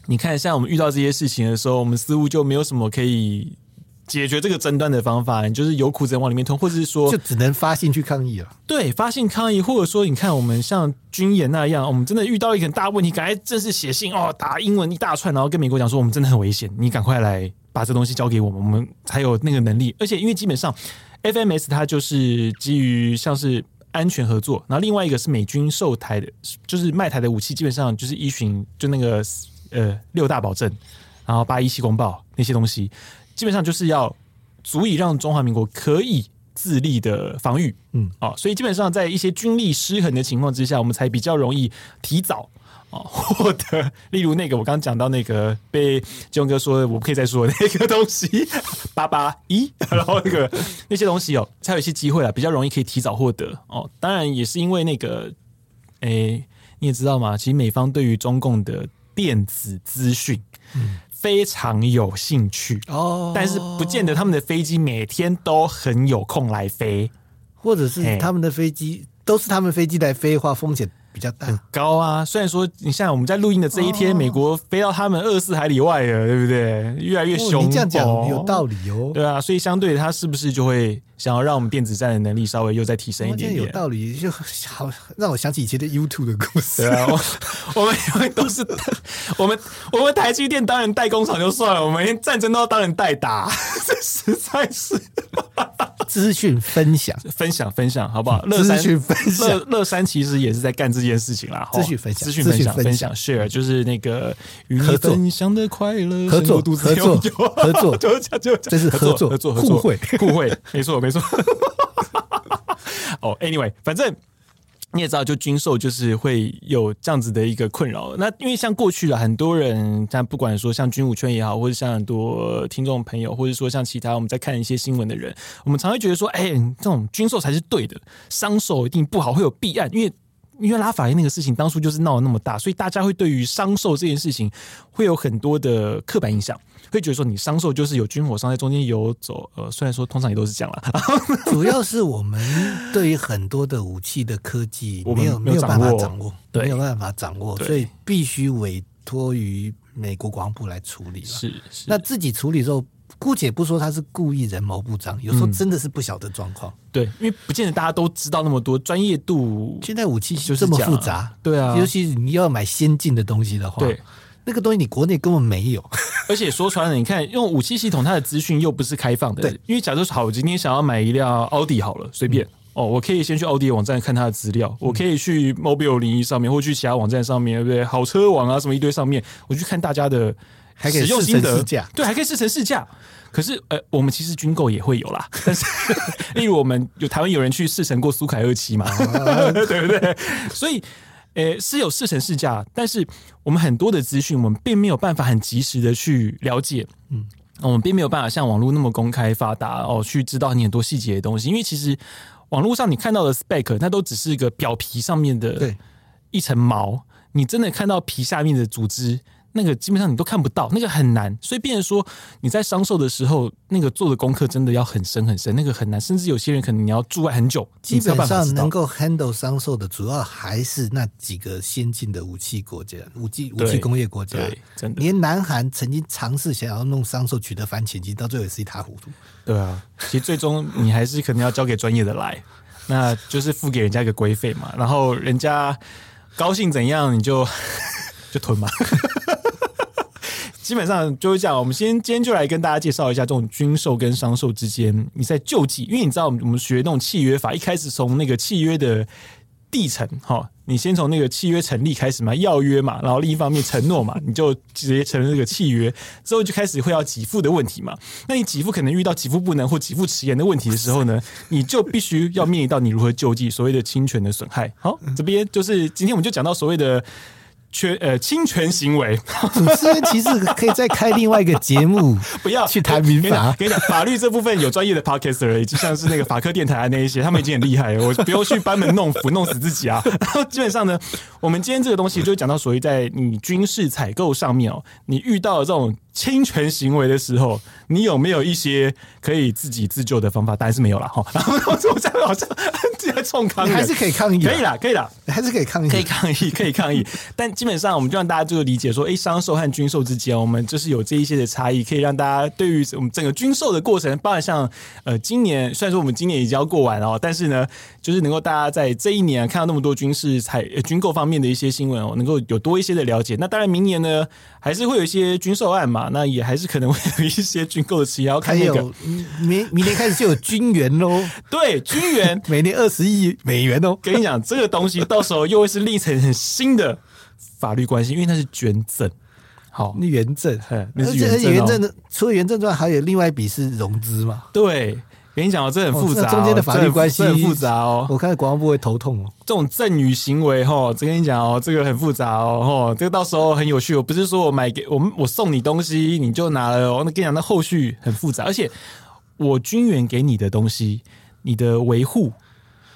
你看，像我们遇到这些事情的时候，我们似乎就没有什么可以。解决这个争端的方法，你就是有苦只能往里面吞，或者是说，就只能发信去抗议了。对，发信抗议，或者说，你看我们像军演那样，我们真的遇到一个很大问题，赶快正式写信哦，打英文一大串，然后跟美国讲说，我们真的很危险，你赶快来把这东西交给我们，我们才有那个能力。而且，因为基本上 FMS 它就是基于像是安全合作，然后另外一个是美军售台的，就是卖台的武器，基本上就是依循就那个呃六大保证，然后八一七公报那些东西。基本上就是要足以让中华民国可以自立的防御，嗯，啊，所以基本上在一些军力失衡的情况之下，我们才比较容易提早啊获得，例如那个我刚刚讲到那个被金庸哥说的，我不可以再说的那个东西八八一，然后那个那些东西哦，才有一些机会啊，比较容易可以提早获得哦。当然也是因为那个，诶，你也知道吗？其实美方对于中共的电子资讯，嗯。非常有兴趣哦，但是不见得他们的飞机每天都很有空来飞，或者是他们的飞机都是他们飞机来飞的话，风险比较大，很高啊。虽然说你像我们在录音的这一天，美国飞到他们二十四海里外了，对不对？越来越凶，你这样讲有道理哦。对啊，所以相对它是不是就会想要让我们电子战的能力稍微又再提升一点点？有道理，就好让我想起以前的 YouTube 的故事。对啊，我们因为都是我们我们台积电当然代工厂就算了，我们连战争都要当人代打，这实在是。资讯分享，分享分享，好不好？资讯分享，乐乐山其实也是在干这件事情啦。资讯分享，资讯分享，分享 share 就是那个与你分享的快乐，合作，合作，合作，就就就这是合作，合作，互惠，互惠，没错，没错。哦，anyway，反正。你也知道，就军售就是会有这样子的一个困扰。那因为像过去了很多人，像不管说像军武圈也好，或者像很多听众朋友，或者说像其他我们在看一些新闻的人，我们常会觉得说，哎，这种军售才是对的，商售一定不好，会有弊案，因为。因为拉法叶那个事情当初就是闹得那么大，所以大家会对于商售这件事情会有很多的刻板印象，会觉得说你商售就是有军火商在中间游走。呃，虽然说通常也都是这样了，主要是我们对于很多的武器的科技没有没有办法掌握，对，没有办法掌握，所以必须委托于美国国防部来处理了。是是，那自己处理的时候，姑且不说他是故意人谋不臧，有时候真的是不晓得状况。对，因为不见得大家都知道那么多专业度。现在武器就这么复杂，对啊，尤其你要买先进的东西的话，对，那个东西你国内根本没有。而且说穿了，你看用武器系统，它的资讯又不是开放的。对，因为假如说好，我今天想要买一辆奥迪好了，随便。嗯哦，我可以先去奥迪网站看它的资料，嗯、我可以去 Mobile 零一上面，或去其他网站上面，对不对？好车网啊，什么一堆上面，我去看大家的使用心得，对，还可以试乘试驾。可是，呃，我们其实军购也会有啦，但是，例如我们有台湾有人去试乘过苏凯二七嘛，对不对？所以，呃，是有试乘试驾，但是我们很多的资讯，我们并没有办法很及时的去了解，嗯，我们并没有办法像网络那么公开发达哦，去知道你很多细节的东西，因为其实。网络上你看到的 spec，它都只是一个表皮上面的一层毛，你真的看到皮下面的组织，那个基本上你都看不到，那个很难。所以，变成说你在商售的时候，那个做的功课真的要很深很深，那个很难。甚至有些人可能你要驻外很久，基本上能够 handle 商售的，主要还是那几个先进的武器国家、武器武器工业国家。真的，连南韩曾经尝试想要弄商售取得反潜机，到最后也是一塌糊涂。对啊，其实最终你还是可能要交给专业的来，那就是付给人家一个规费嘛，然后人家高兴怎样你就 就吞嘛。基本上就是这样。我们先今天就来跟大家介绍一下这种军售跟商售之间你在救济，因为你知道我们我们学那种契约法，一开始从那个契约的。继承哈，你先从那个契约成立开始嘛，要约嘛，然后另一方面承诺嘛，你就直接承认这个契约之后，就开始会要给付的问题嘛。那你给付可能遇到给付不能或给付迟延的问题的时候呢，你就必须要面临到你如何救济所谓的侵权的损害。好，这边就是今天我们就讲到所谓的。缺呃侵权行为，主持人其实可以再开另外一个节目，不要去谈民法。跟你讲，法律这部分有专业的 podcaster，以及像是那个法科电台啊那一些，他们已经很厉害了，我不用去班门弄斧，弄死自己啊。然 后基本上呢，我们今天这个东西就讲到，所谓在你军事采购上面哦，你遇到这种。侵权行为的时候，你有没有一些可以自己自救的方法？当然是没有了哈。然后我这样好像在冲抗议，还是可以抗议，可以啦，可以啦，还是可以抗议，可以抗议，可以抗议。但基本上，我们就让大家就理解说，哎，商售和军售之间，我们就是有这一些的差异，可以让大家对于我们整个军售的过程，包括像呃，今年虽然说我们今年已经要过完哦，但是呢，就是能够大家在这一年啊看到那么多军事采呃军购方面的一些新闻哦，能够有多一些的了解。那当然，明年呢，还是会有一些军售案嘛。那也还是可能会有一些军购的期，要看那个明明年开始就有军援喽。对，军援 每年二十亿美元哦。跟你讲，这个东西到时候又会是另一层很新的法律关系，因为它是捐赠。好，那援赠，那是援赠的。除了原证之外，还有另外一笔是融资嘛？对。跟你讲哦，这很复杂，哦，中间的法律关系很复杂哦。我看国防部会头痛哦。这种赠与行为哈，这跟你讲哦，这个很复杂哦，这个到时候很有趣。我不是说我买给我们，我送你东西你就拿了哦。那跟你讲，那后续很复杂，而且我军援给你的东西，你的维护，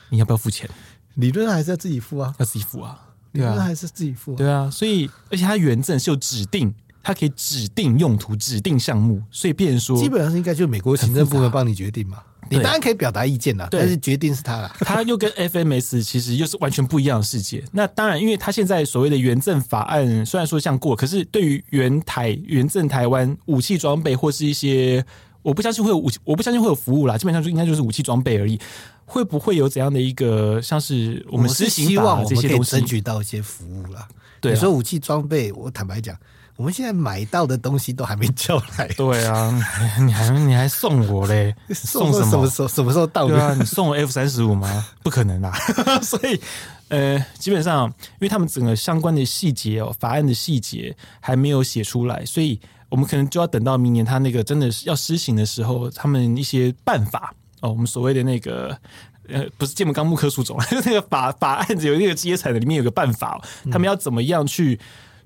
你要不要付钱？理论上还是要自己付啊，要自己付啊。理论上还是自己付啊。对啊，所以而且它原证是有指定。它可以指定用途、指定项目，所以变成说，基本上是应该就是美国行政部门帮你决定嘛。你当然可以表达意见啦，但是决定是他啦。他又跟 FMS 其实又是完全不一样的世界。那当然，因为他现在所谓的援政法案虽然说像过，可是对于援台、援政台湾武器装备或是一些，我不相信会有武器，我不相信会有服务啦。基本上就应该就是武器装备而已。会不会有怎样的一个像是我们实行法这些东西，争取到一些服务啦？对，你说武器装备，我坦白讲。我们现在买到的东西都还没叫来。对啊，你还你还送我嘞？送什么？什么时候？什么时候到？对啊，你送我 F 三十五吗？不可能啦。所以，呃，基本上，因为他们整个相关的细节哦，法案的细节还没有写出来，所以我们可能就要等到明年他那个真的是要施行的时候，他们一些办法哦，我们所谓的那个呃，不是《建文纲目科属种》，那个法法案子有那个阶层的，里面有个办法，他们要怎么样去。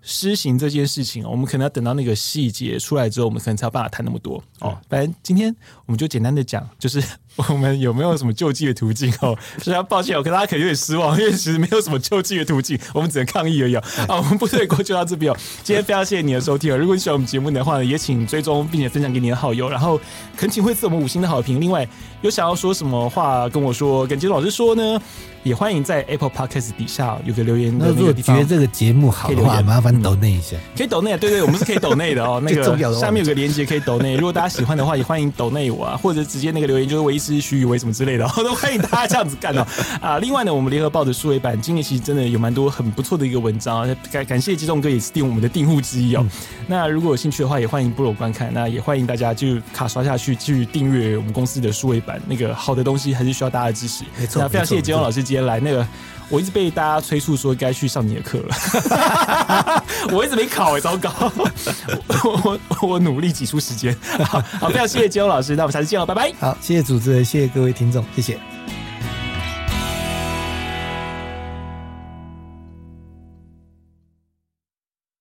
施行这件事情，我们可能要等到那个细节出来之后，我们可能才有办法谈那么多哦。反正今天我们就简单的讲，就是 我们有没有什么救济的途径哦？非常抱歉，我跟大家可能有点失望，因为其实没有什么救济的途径，我们只能抗议而已啊。我们部队锅就到这边哦。今天非常谢谢你的收听哦。如果你喜欢我们节目的话呢，也请追踪并且分享给你的好友，然后恳请会赐我们五星的好评。另外，有想要说什么话跟我说，跟杰老师说呢？也欢迎在 Apple Podcast 底下有个留言的那。那如果觉得这个节目好的话，麻烦抖内一下。可以抖内，对对，我们是可以抖内的哦。那个下面有个链接可以抖内，如果大家喜欢的话，也欢迎抖内我啊，或者直接那个留言就是维持徐宇威什么之类的，都欢迎大家这样子干哦。啊，另外呢，我们联合报的数位版今年其实真的有蛮多很不错的一个文章，感感谢激动哥也是订我们的订户之一哦。那如果有兴趣的话，也欢迎部落观看。那也欢迎大家就卡刷下去去订阅我们公司的数位版，那个好的东西还是需要大家的支持。没错，那非常谢谢杰荣老师今天来那个。我一直被大家催促说该去上你的课了，我一直没考哎、糟糕！我我我努力挤出时间，好，非常谢谢金庸老师，那我们下次见了，拜拜。好，谢谢主持人，谢谢各位听众，谢谢。